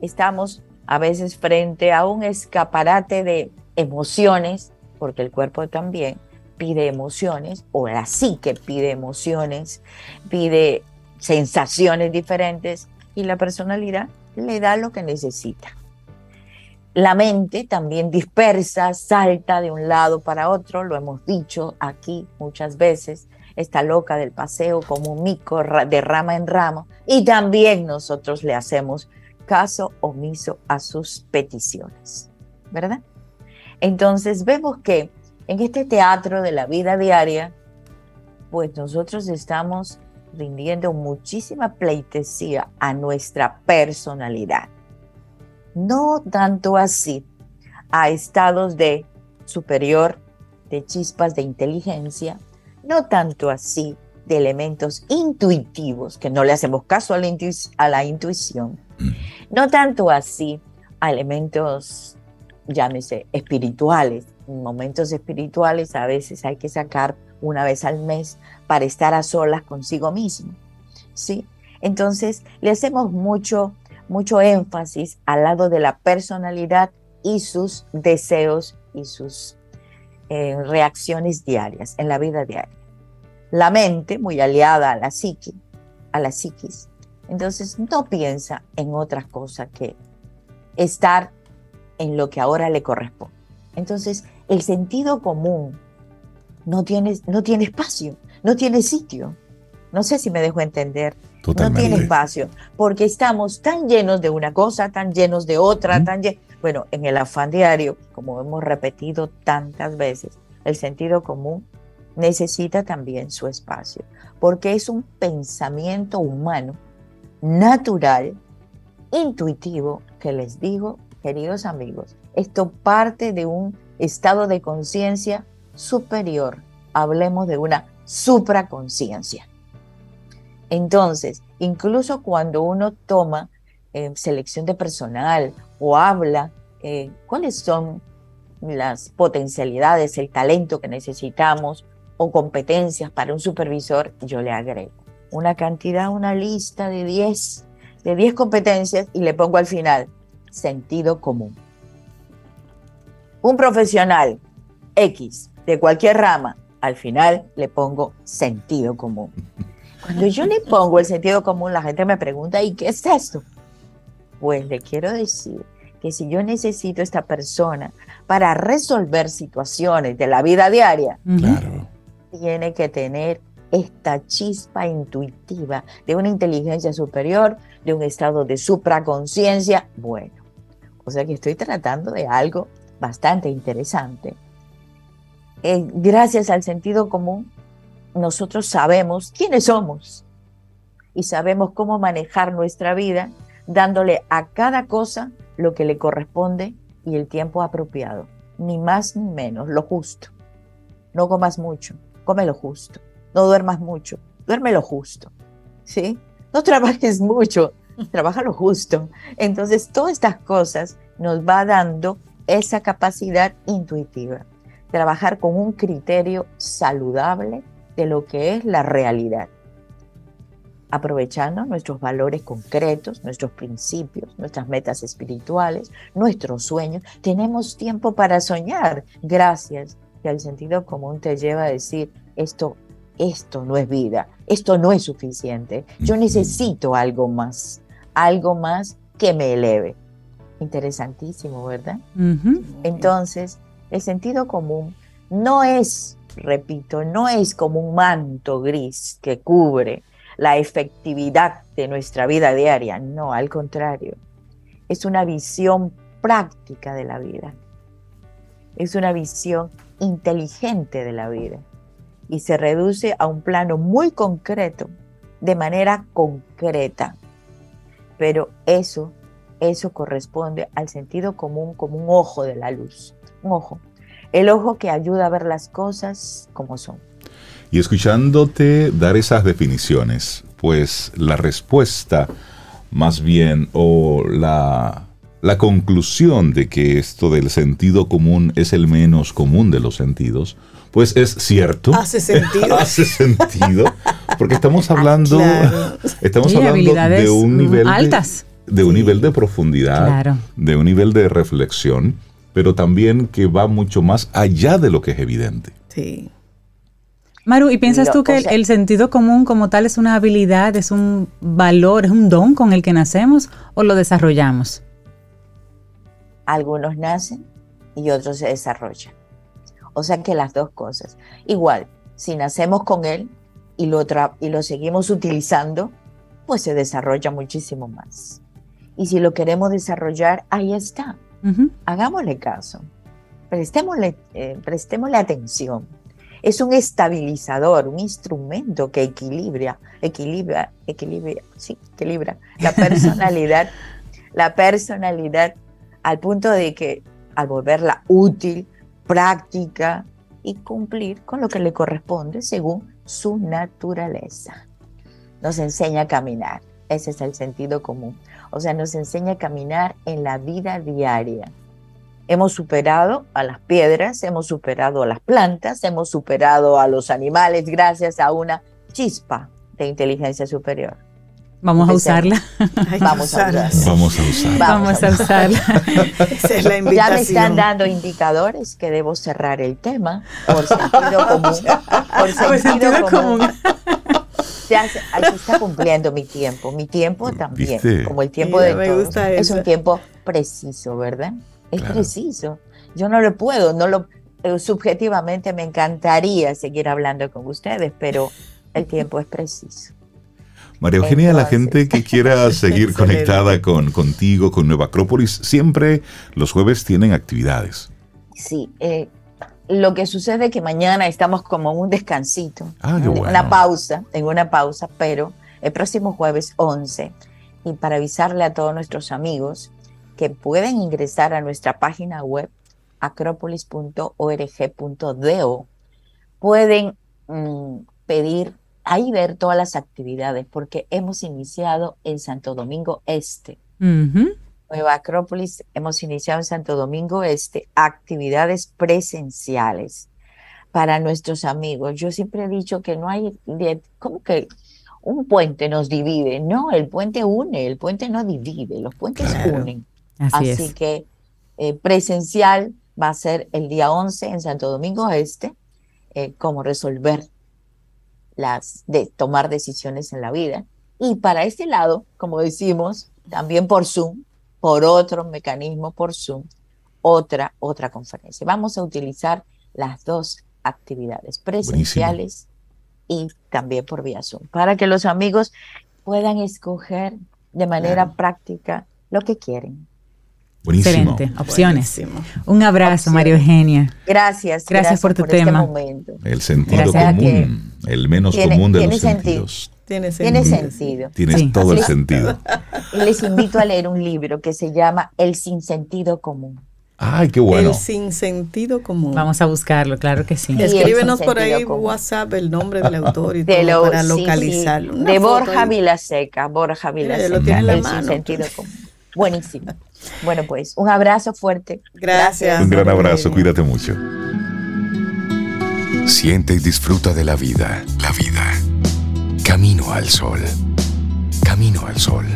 Estamos a veces frente a un escaparate de emociones, porque el cuerpo también pide emociones, o la psique pide emociones, pide sensaciones diferentes, y la personalidad le da lo que necesita. La mente también dispersa, salta de un lado para otro, lo hemos dicho aquí muchas veces, está loca del paseo como un mico de rama en rama, y también nosotros le hacemos caso omiso a sus peticiones, ¿verdad? Entonces vemos que en este teatro de la vida diaria, pues nosotros estamos rindiendo muchísima pleitesía a nuestra personalidad. No tanto así a estados de superior, de chispas de inteligencia, no tanto así de elementos intuitivos, que no le hacemos caso a la, intuición, no tanto así a elementos, llámese, espirituales, momentos espirituales a veces hay que sacar una vez al mes para estar a solas consigo mismo. ¿sí? Entonces, le hacemos mucho, mucho énfasis al lado de la personalidad y sus deseos y sus eh, reacciones diarias en la vida diaria. La mente, muy aliada a la psique, a la psiquis, entonces no piensa en otras cosas que estar en lo que ahora le corresponde. Entonces, el sentido común no tiene, no tiene espacio, no tiene sitio. No sé si me dejo entender. No tiene espacio, porque estamos tan llenos de una cosa, tan llenos de otra, tan Bueno, en el afán diario, como hemos repetido tantas veces, el sentido común necesita también su espacio, porque es un pensamiento humano, natural, intuitivo, que les digo, queridos amigos, esto parte de un estado de conciencia superior. Hablemos de una supraconciencia. Entonces, incluso cuando uno toma eh, selección de personal o habla, eh, cuáles son las potencialidades, el talento que necesitamos o competencias para un supervisor, yo le agrego una cantidad, una lista de 10 de 10 competencias y le pongo al final sentido común un profesional X de cualquier rama, al final le pongo sentido común. Cuando yo le pongo el sentido común, la gente me pregunta, ¿y qué es esto? Pues le quiero decir que si yo necesito esta persona para resolver situaciones de la vida diaria, tiene que tener esta chispa intuitiva de una inteligencia superior, de un estado de supraconciencia. Bueno, o sea que estoy tratando de algo bastante interesante. Eh, gracias al sentido común, nosotros sabemos quiénes somos y sabemos cómo manejar nuestra vida dándole a cada cosa lo que le corresponde y el tiempo apropiado. Ni más ni menos, lo justo. No comas mucho, come lo justo. No duermas mucho, duerme lo justo. ¿Sí? No trabajes mucho, [LAUGHS] trabaja lo justo. Entonces, todas estas cosas nos va dando esa capacidad intuitiva, trabajar con un criterio saludable de lo que es la realidad, aprovechando nuestros valores concretos, nuestros principios, nuestras metas espirituales, nuestros sueños. Tenemos tiempo para soñar, gracias que el sentido común te lleva a decir esto esto no es vida, esto no es suficiente, yo necesito algo más, algo más que me eleve. Interesantísimo, ¿verdad? Entonces, el sentido común no es repito, no es como un manto gris que cubre la efectividad de nuestra vida diaria, no, al contrario, es una visión práctica de la vida, es una visión inteligente de la vida. Y se reduce a un plano muy concreto, de manera concreta. Pero eso, eso corresponde al sentido común como un ojo de la luz, un ojo, el ojo que ayuda a ver las cosas como son. Y escuchándote dar esas definiciones, pues la respuesta más bien o la, la conclusión de que esto del sentido común es el menos común de los sentidos, pues es cierto. Hace sentido. [LAUGHS] Hace sentido. Porque estamos ah, hablando, estamos hablando de un nivel altas. De, un nivel de profundidad, de un nivel de reflexión, pero también que va mucho más allá de lo que es evidente. Sí. Maru, ¿y piensas tú que el, sentido común como tal es una habilidad, es un valor, es un don con el que nacemos o lo desarrollamos? Algunos nacen y otros se desarrollan. O sea que las dos cosas. Igual, si nacemos con él y lo, y lo seguimos utilizando, pues se desarrolla muchísimo más. Y si lo queremos desarrollar, ahí está. Hagámosle caso. Prestémosle, eh, prestémosle atención es un estabilizador, un instrumento que equilibra, equilibra, equilibra, sí, equilibra la [LAUGHS] personalidad, la personalidad al punto de que al volverla útil, práctica y cumplir con lo que le corresponde según su naturaleza. Nos enseña a caminar, ese es el sentido común. O sea, nos enseña a caminar en la vida diaria Hemos superado a las piedras, hemos superado a las plantas, hemos superado a los animales gracias a una chispa de inteligencia superior. Vamos a usarla. Vamos a usarla. Vamos a usarla. Vamos a usarla. Esa es la invitación. [LAUGHS] Ya me están dando indicadores que debo cerrar el tema por [LAUGHS] sentido común. Por sentido, común. [LAUGHS] Ya se, está cumpliendo mi tiempo. Mi tiempo también, como el tiempo de todos. Es un tiempo preciso, ¿verdad? es preciso. Yo no lo puedo, no lo eh, subjetivamente me encantaría seguir hablando con ustedes, pero el tiempo es preciso. María Eugenia, la gente que quiera [LAUGHS] seguir conectada con contigo, con Nueva Acrópolis, siempre los jueves tienen actividades. Sí, eh, lo que sucede es que mañana estamos como en un descansito, ah, en una pausa, en una pausa, pero el próximo jueves 11, y para avisarle a todos nuestros amigos que pueden ingresar a nuestra página web acropolis.org.do. Pueden mm, pedir ahí ver todas las actividades porque hemos iniciado en Santo Domingo Este. Nueva Acrópolis, hemos iniciado en Santo Domingo Este actividades presenciales para nuestros amigos. Yo siempre he dicho que no hay, ¿cómo que un puente nos divide? No, el puente une, el puente no divide, los puentes unen. Así, que eh, presencial va a ser el día 11 en Santo Domingo Este, eh, cómo resolver las, de tomar decisiones en la vida. Y para este lado, como decimos, también por Zoom, por otro mecanismo por Zoom, otra, otra conferencia. Vamos a utilizar las dos actividades presenciales y también por vía Zoom, para que los amigos puedan escoger de manera práctica lo que quieren. Buenísimo. Excelente, opciones. Un abrazo, María Eugenia. Gracias, gracias, por tu este tema. el sentido común, el menos común de los sentidos. Tiene sentido. Tiene todo el sentido. [LAUGHS] Les invito a leer un libro que se llama El sinsentido común. Ay, qué bueno. El sinsentido común. Vamos a buscarlo, claro que sí. Escríbenos por ahí WhatsApp el nombre del autor y todo para localizarlo. De Borja Vilaseca, Borja Vilaseca, el sinsentido común. Buenísimo. Bueno, pues un abrazo fuerte. Gracias. Un gran abrazo, cuídate mucho. Siente y disfruta de la vida, la vida. Camino al Sol. Camino al Sol.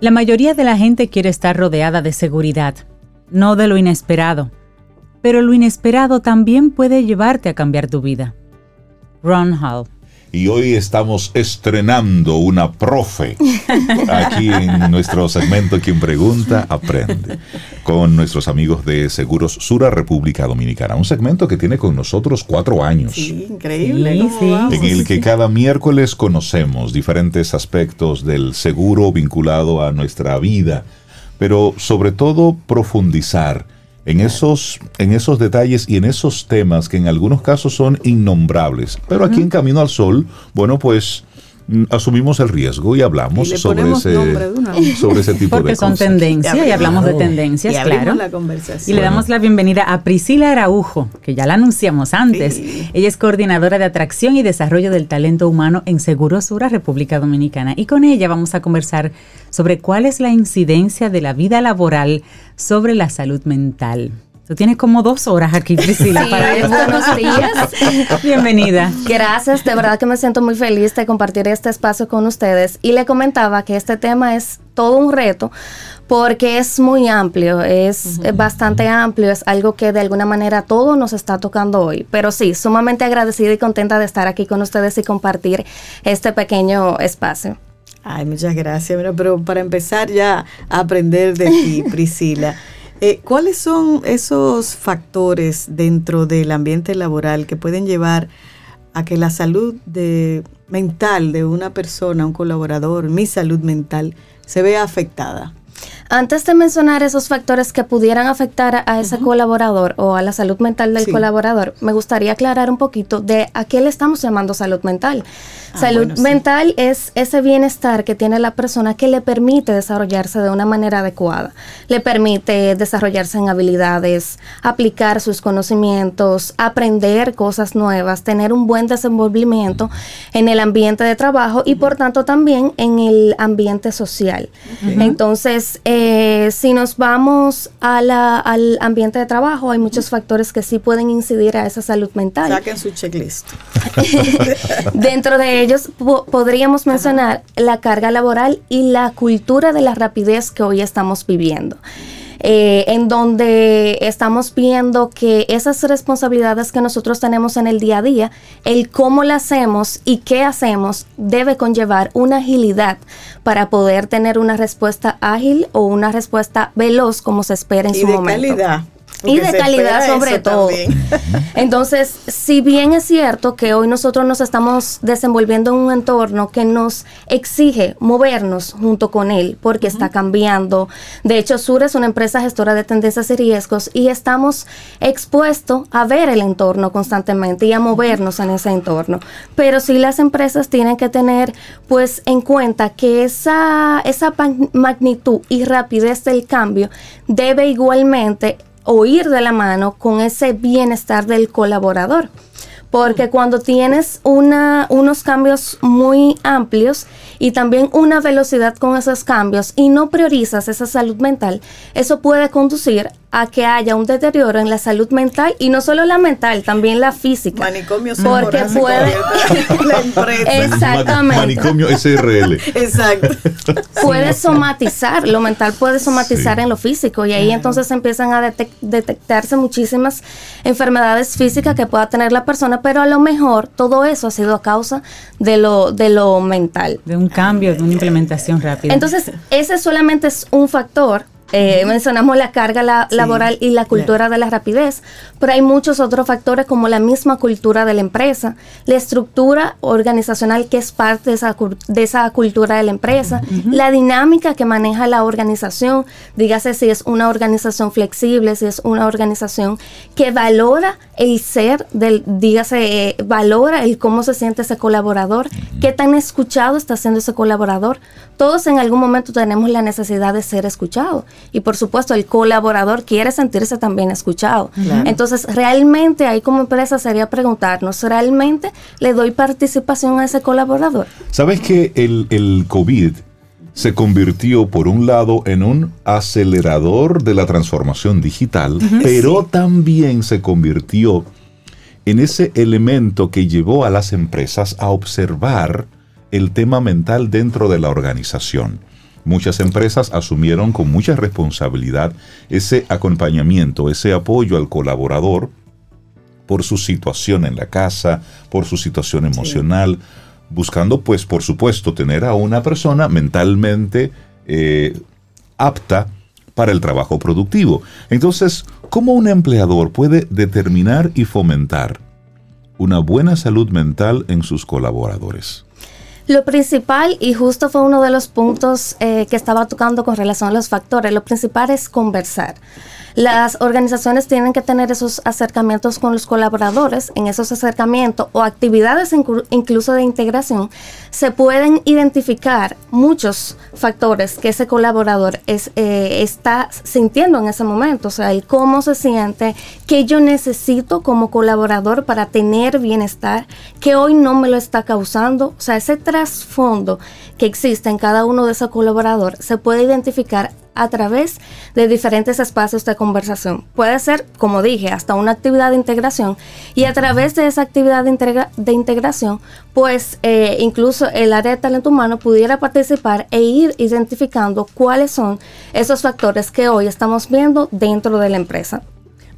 La mayoría de la gente quiere estar rodeada de seguridad, no de lo inesperado pero lo inesperado también puede llevarte a cambiar tu vida. Ron Hall y hoy estamos estrenando una profe aquí en nuestro segmento Quien Pregunta Aprende con nuestros amigos de Seguros Sura República Dominicana. Un segmento que tiene con nosotros cuatro años. Sí, increíble. en el que cada miércoles conocemos diferentes aspectos del seguro vinculado a nuestra vida, pero sobre todo profundizar en esos, en esos detalles y en esos temas que en algunos casos son innombrables. Pero aquí en Camino al Sol, bueno, pues asumimos el riesgo y hablamos sobre, ese, sobre [LAUGHS] ese tipo Porque de son tendencias y, hablamos de tendencias, claro. y le damos la bienvenida a Priscila Araujo, que ya la anunciamos antes. Ella es coordinadora de atracción y desarrollo del talento humano en Segurosura, República Dominicana. Y con ella vamos a conversar sobre cuál es la incidencia de la vida laboral sobre la salud mental. Tú tienes como dos horas aquí, Priscila, para [LAUGHS] Buenos días. [LAUGHS] Bienvenida. Gracias, de verdad que me siento muy feliz de compartir este espacio con ustedes. Y le comentaba que este tema es todo un reto porque es muy amplio, es bastante amplio, es algo que de alguna manera todo nos está tocando hoy. Pero sí, sumamente agradecida y contenta de estar aquí con ustedes y compartir este pequeño espacio. Ay, muchas gracias. pero para empezar ya a aprender de ti, [LAUGHS] Priscila. Eh, ¿Cuáles son esos factores dentro del ambiente laboral que pueden llevar a que la salud de, mental de una persona, un colaborador, mi salud mental, se vea afectada? Antes de mencionar esos factores que pudieran afectar a ese colaborador o a la salud mental del colaborador, me gustaría aclarar un poquito de a qué le estamos llamando salud mental. Ah, salud mental es ese bienestar que tiene la persona que le permite desarrollarse de una manera adecuada, le permite desarrollarse en habilidades, aplicar sus conocimientos, aprender cosas nuevas, tener un buen desenvolvimiento en el ambiente de trabajo y por tanto también en el ambiente social. Entonces, eh, si nos vamos al ambiente de trabajo, hay muchos factores que sí pueden incidir a esa salud mental. Saquen su checklist. [LAUGHS] Dentro de ellos podríamos mencionar la carga laboral y la cultura de la rapidez que hoy estamos viviendo. Eh, en donde estamos viendo que esas responsabilidades que nosotros tenemos en el día a día, el cómo la hacemos y qué hacemos, debe conllevar una agilidad para poder tener una respuesta ágil o una respuesta veloz como se espera en su momento. Calidad y de calidad sobre todo. [LAUGHS] Entonces, si bien es cierto que hoy nosotros nos estamos desenvolviendo en un entorno que nos exige movernos junto con él, porque está cambiando. De hecho, Sur es una empresa gestora de tendencias y riesgos y estamos expuestos a ver el entorno constantemente y a movernos en ese entorno. Pero sí las empresas tienen que tener pues en cuenta que esa, esa magnitud y rapidez del cambio debe igualmente o ir de la mano con ese bienestar del colaborador. Porque mm. cuando tienes una, unos cambios muy amplios y también una velocidad con esos cambios y no priorizas esa salud mental, eso puede conducir a que haya un deterioro en la salud mental y no solo la mental, también la física. Manicomio porque puede [LAUGHS] la empresa. [LAUGHS] Exactamente. Manicomio SRL. [LAUGHS] Exacto. Puede somatizar, lo mental puede somatizar en lo físico y ahí entonces empiezan a detectarse muchísimas enfermedades físicas que pueda tener la persona, pero a lo mejor todo eso ha sido a causa de lo de lo mental. De un cambio, de una implementación rápida. Entonces, ese solamente es un factor eh, mencionamos la carga laboral y la cultura de la rapidez, pero hay muchos otros factores como la misma cultura de la empresa, la estructura organizacional que es parte de esa, de esa cultura de la empresa, la dinámica que maneja la organización, dígase si es una organización flexible, si es una organización que valora el ser del, dígase, eh, valora el cómo se siente ese colaborador, qué tan escuchado está siendo ese colaborador. Todos en algún momento tenemos la necesidad de ser escuchados y por supuesto el colaborador quiere sentirse también escuchado. Entonces, realmente ahí como empresa sería preguntarnos, ¿realmente le doy participación a ese colaborador? ¿Sabes que el, el COVID se convirtió por un lado en un acelerador de la transformación digital, pero también se convirtió en ese elemento que llevó a las empresas a observar el tema mental dentro de la organización. Muchas empresas asumieron con mucha responsabilidad ese acompañamiento, ese apoyo al colaborador por su situación en la casa, por su situación emocional, buscando pues por supuesto tener a una persona mentalmente eh, apta para el trabajo productivo. Entonces, ¿cómo un empleador puede determinar y fomentar una buena salud mental en sus colaboradores? Lo principal, y justo fue uno de los puntos eh, que estaba tocando con relación a los factores, lo principal es conversar. Las organizaciones tienen que tener esos acercamientos con los colaboradores. En esos acercamientos o actividades incluso de integración se pueden identificar muchos factores que ese colaborador es, eh, está sintiendo en ese momento. O sea, el cómo se siente, qué yo necesito como colaborador para tener bienestar, que hoy no me lo está causando. O sea, ese trasfondo que existe en cada uno de esos colaboradores se puede identificar a través de diferentes espacios de conversación. Puede ser, como dije, hasta una actividad de integración y a través de esa actividad de, integración, pues eh, incluso el área de talento humano pudiera participar e ir identificando cuáles son esos factores que hoy estamos viendo dentro de la empresa.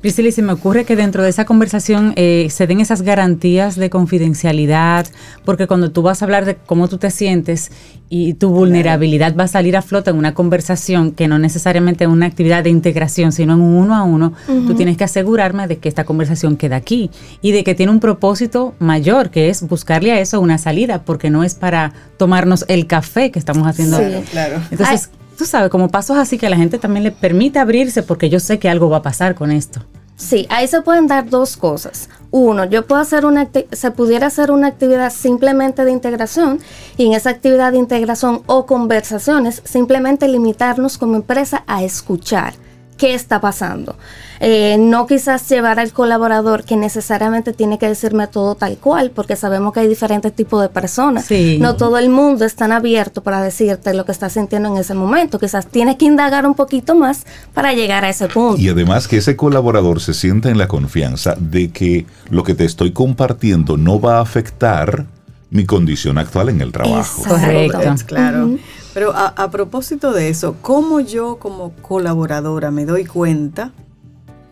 Priscila, se me ocurre que dentro de esa conversación eh, se den esas garantías de confidencialidad, porque cuando tú vas a hablar de cómo tú te sientes y tu vulnerabilidad va a salir a flote en una conversación que no necesariamente en una actividad de integración, sino en un uno a uno, tú tienes que asegurarme de que esta conversación queda aquí y de que tiene un propósito mayor, que es buscarle a eso una salida, porque no es para tomarnos el café que estamos haciendo. Sí, claro. Entonces, tú sabes, como pasos así que la gente también le permite abrirse porque yo sé que algo va a pasar con esto. Sí, ahí se pueden dar dos cosas. Uno, yo puedo hacer una se pudiera hacer una actividad simplemente de integración y en esa actividad de integración o conversaciones simplemente limitarnos como empresa a escuchar qué está pasando. Eh, no quizás llevar al colaborador que necesariamente tiene que decirme todo tal cual, porque sabemos que hay diferentes tipos de personas. No todo el mundo es tan abierto para decirte lo que está sintiendo en ese momento. Quizás tiene que indagar un poquito más para llegar a ese punto. Y además que ese colaborador se sienta en la confianza de que lo que te estoy compartiendo no va a afectar mi condición actual en el trabajo. Correcto. Claro. Pero a, propósito de eso, ¿cómo yo como colaboradora me doy cuenta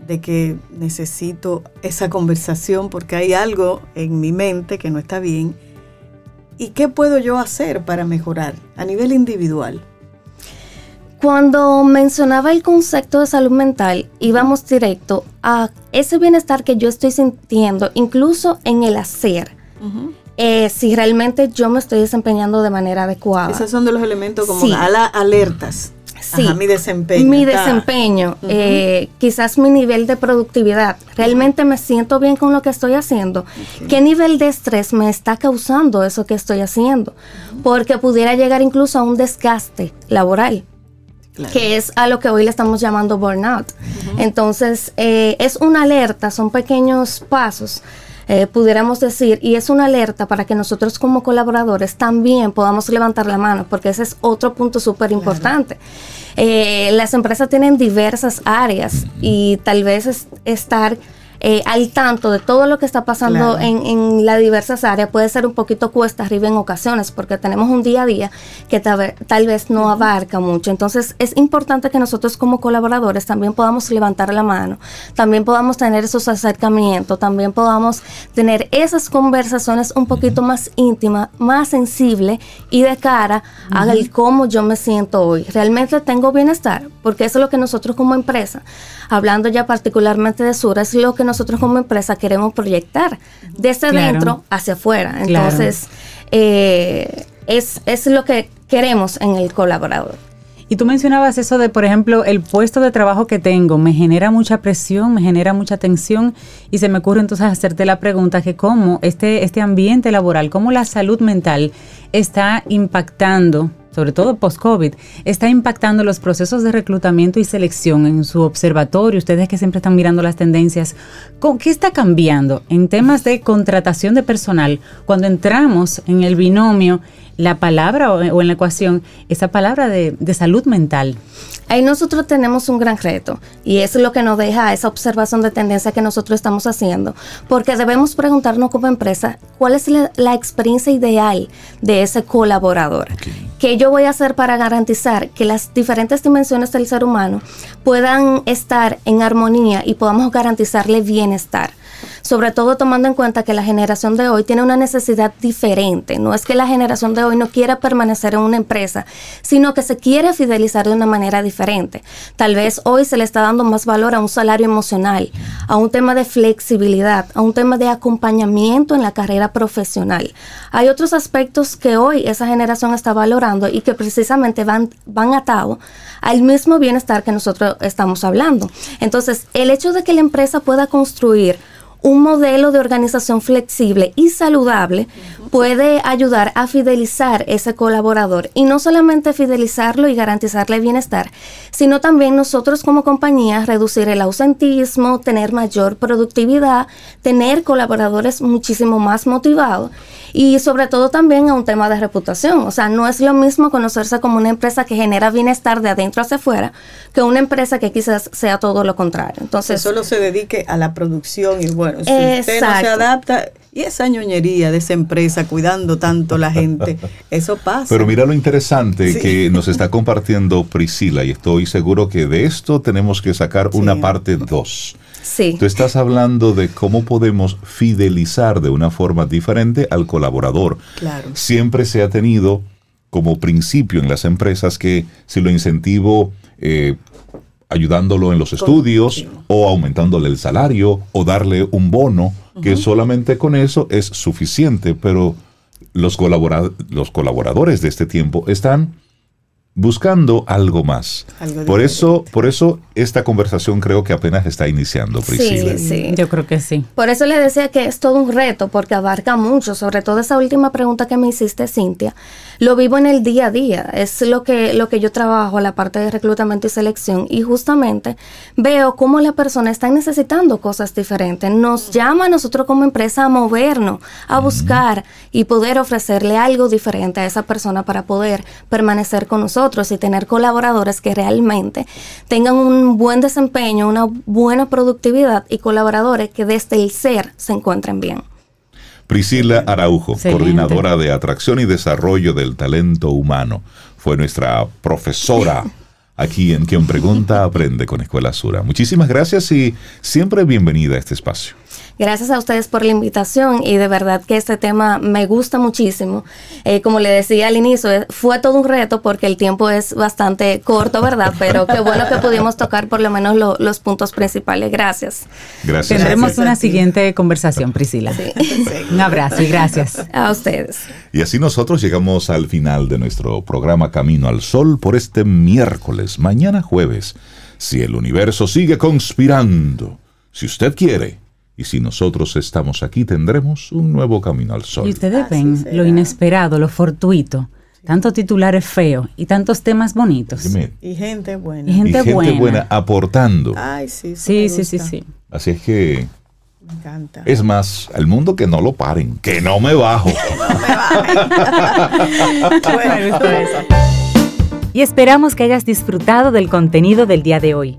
de que necesito esa conversación porque hay algo en mi mente que no está bien? ¿Y qué puedo yo hacer para mejorar a nivel individual? Cuando mencionaba el concepto de salud mental, íbamos directo a ese bienestar que yo estoy sintiendo, incluso en el hacer. Eh, si realmente yo me estoy desempeñando de manera adecuada. Esos son de los elementos como alertas. Sí, mi desempeño. Mi desempeño, eh, quizás mi nivel de productividad. ¿Realmente me siento bien con lo que estoy haciendo? ¿Qué nivel de estrés me está causando eso que estoy haciendo? Porque pudiera llegar incluso a un desgaste laboral. que es a lo que hoy le estamos llamando burnout. Entonces, eh, es una alerta, son pequeños pasos eh, pudiéramos decir, y es una alerta para que nosotros como colaboradores también podamos levantar la mano, porque ese es otro punto súper importante. Eh, las empresas tienen diversas áreas y tal vez estar eh, al tanto de todo lo que está pasando en, en, las diversas áreas puede ser un poquito cuesta arriba en ocasiones porque tenemos un día a día que tal, tal vez no abarca mucho. Entonces es importante que nosotros como colaboradores también podamos levantar la mano, también podamos tener esos acercamientos, también podamos tener esas conversaciones un poquito más íntimas, más sensibles y de cara al cómo yo me siento hoy. ¿Realmente tengo bienestar? Porque eso es lo que nosotros como empresa, hablando ya particularmente de Sura, es lo que nosotros como empresa queremos proyectar desde dentro hacia afuera. Entonces, eh, es, es lo que queremos en el colaborador. Y tú mencionabas eso de, por ejemplo, el puesto de trabajo que tengo me genera mucha presión, me genera mucha tensión y se me ocurre entonces hacerte la pregunta que cómo este, este ambiente laboral, cómo la salud mental está impactando sobre todo post-COVID, está impactando los procesos de reclutamiento y selección en su observatorio? Ustedes que siempre están mirando las tendencias, ¿qué está cambiando en temas de contratación de personal cuando entramos en el binomio, la palabra o, en la ecuación, esa palabra de, de salud mental? Ahí nosotros tenemos un gran reto y es lo que nos deja esa observación de tendencia que nosotros estamos haciendo, porque debemos preguntarnos como empresa cuál es la, experiencia ideal de ese colaborador. ¿Qué yo voy a hacer para garantizar que las diferentes dimensiones del ser humano puedan estar en armonía y podamos garantizarle bienestar? Sobre todo tomando en cuenta que la generación de hoy tiene una necesidad diferente. No es que la generación de hoy no quiera permanecer en una empresa, sino que se quiere fidelizar de una manera diferente. Tal vez hoy se le está dando más valor a un salario emocional, a un tema de flexibilidad, a un tema de acompañamiento en la carrera profesional. Hay otros aspectos que hoy esa generación está valorando y que precisamente van, van atados al mismo bienestar que nosotros estamos hablando. Entonces, el hecho de que la empresa pueda construir un modelo de organización flexible y saludable puede ayudar a fidelizar ese colaborador. Y no solamente fidelizarlo y garantizarle bienestar, sino también nosotros como compañía reducir el ausentismo, tener mayor productividad, tener colaboradores muchísimo más motivados y sobre todo también a un tema de reputación. O sea, no es lo mismo conocerse como una empresa que genera bienestar de adentro hacia afuera que una empresa que quizás sea todo lo contrario. Entonces, solo se dedique a la producción y bueno, si usted no se adapta y esa ñoñería de esa empresa cuidando tanto la gente, [LAUGHS] eso pasa. Pero mira lo interesante que nos está compartiendo Priscila y estoy seguro que de esto tenemos que sacar una parte 2. Sí. Tú estás hablando de cómo podemos fidelizar de una forma diferente al colaborador. Claro. Siempre se ha tenido como principio en las empresas que si lo incentivo eh, ayudándolo en los estudios o aumentándole el salario o darle un bono, que solamente con eso es suficiente, pero los colaboradores de este tiempo están buscando algo más. por eso, por eso esta conversación creo que apenas está iniciando, Priscila. Sí, sí, yo creo que sí. Por eso le decía que es todo un reto, porque abarca mucho, sobre todo esa última pregunta que me hiciste, Cintia. Lo vivo en el día a día, es lo que, lo que yo trabajo, la parte de reclutamiento y selección, y justamente veo cómo la persona está necesitando cosas diferentes. Nos llama a nosotros como empresa a movernos, a buscar y poder ofrecerle algo diferente a esa persona para poder permanecer con nosotros y tener colaboradores que realmente tengan un buen desempeño, una buena productividad y colaboradores que desde el ser se encuentren bien. Priscila Araujo, coordinadora de atracción y desarrollo del talento humano, fue nuestra profesora [LAUGHS] aquí en Quien Pregunta Aprende con Escuela Sura. Muchísimas gracias y siempre bienvenida a este espacio. Gracias a ustedes por la invitación y de verdad que este tema me gusta muchísimo. Eh, como le decía al inicio, eh, fue todo un reto porque el tiempo es bastante corto, ¿verdad? Pero qué bueno que pudimos tocar por lo menos los puntos principales. Gracias. Gracias. Tendremos una siguiente conversación, Priscila. un abrazo y gracias. A ustedes. Y así nosotros llegamos al final de nuestro programa Camino al Sol por este miércoles, mañana jueves. Si el universo sigue conspirando, si usted quiere y si nosotros estamos aquí, tendremos un nuevo camino al sol. Y ustedes ven lo inesperado, lo fortuito. Tantos titulares feos y tantos temas bonitos. Y gente buena. Y gente, buena. aportando. Ay, sí, sí, sí, sí, sí. Así es que me encanta. Es más, al mundo que no lo paren, que no me bajo. [LAUGHS] [LAUGHS] y esperamos que hayas disfrutado del contenido del día de hoy.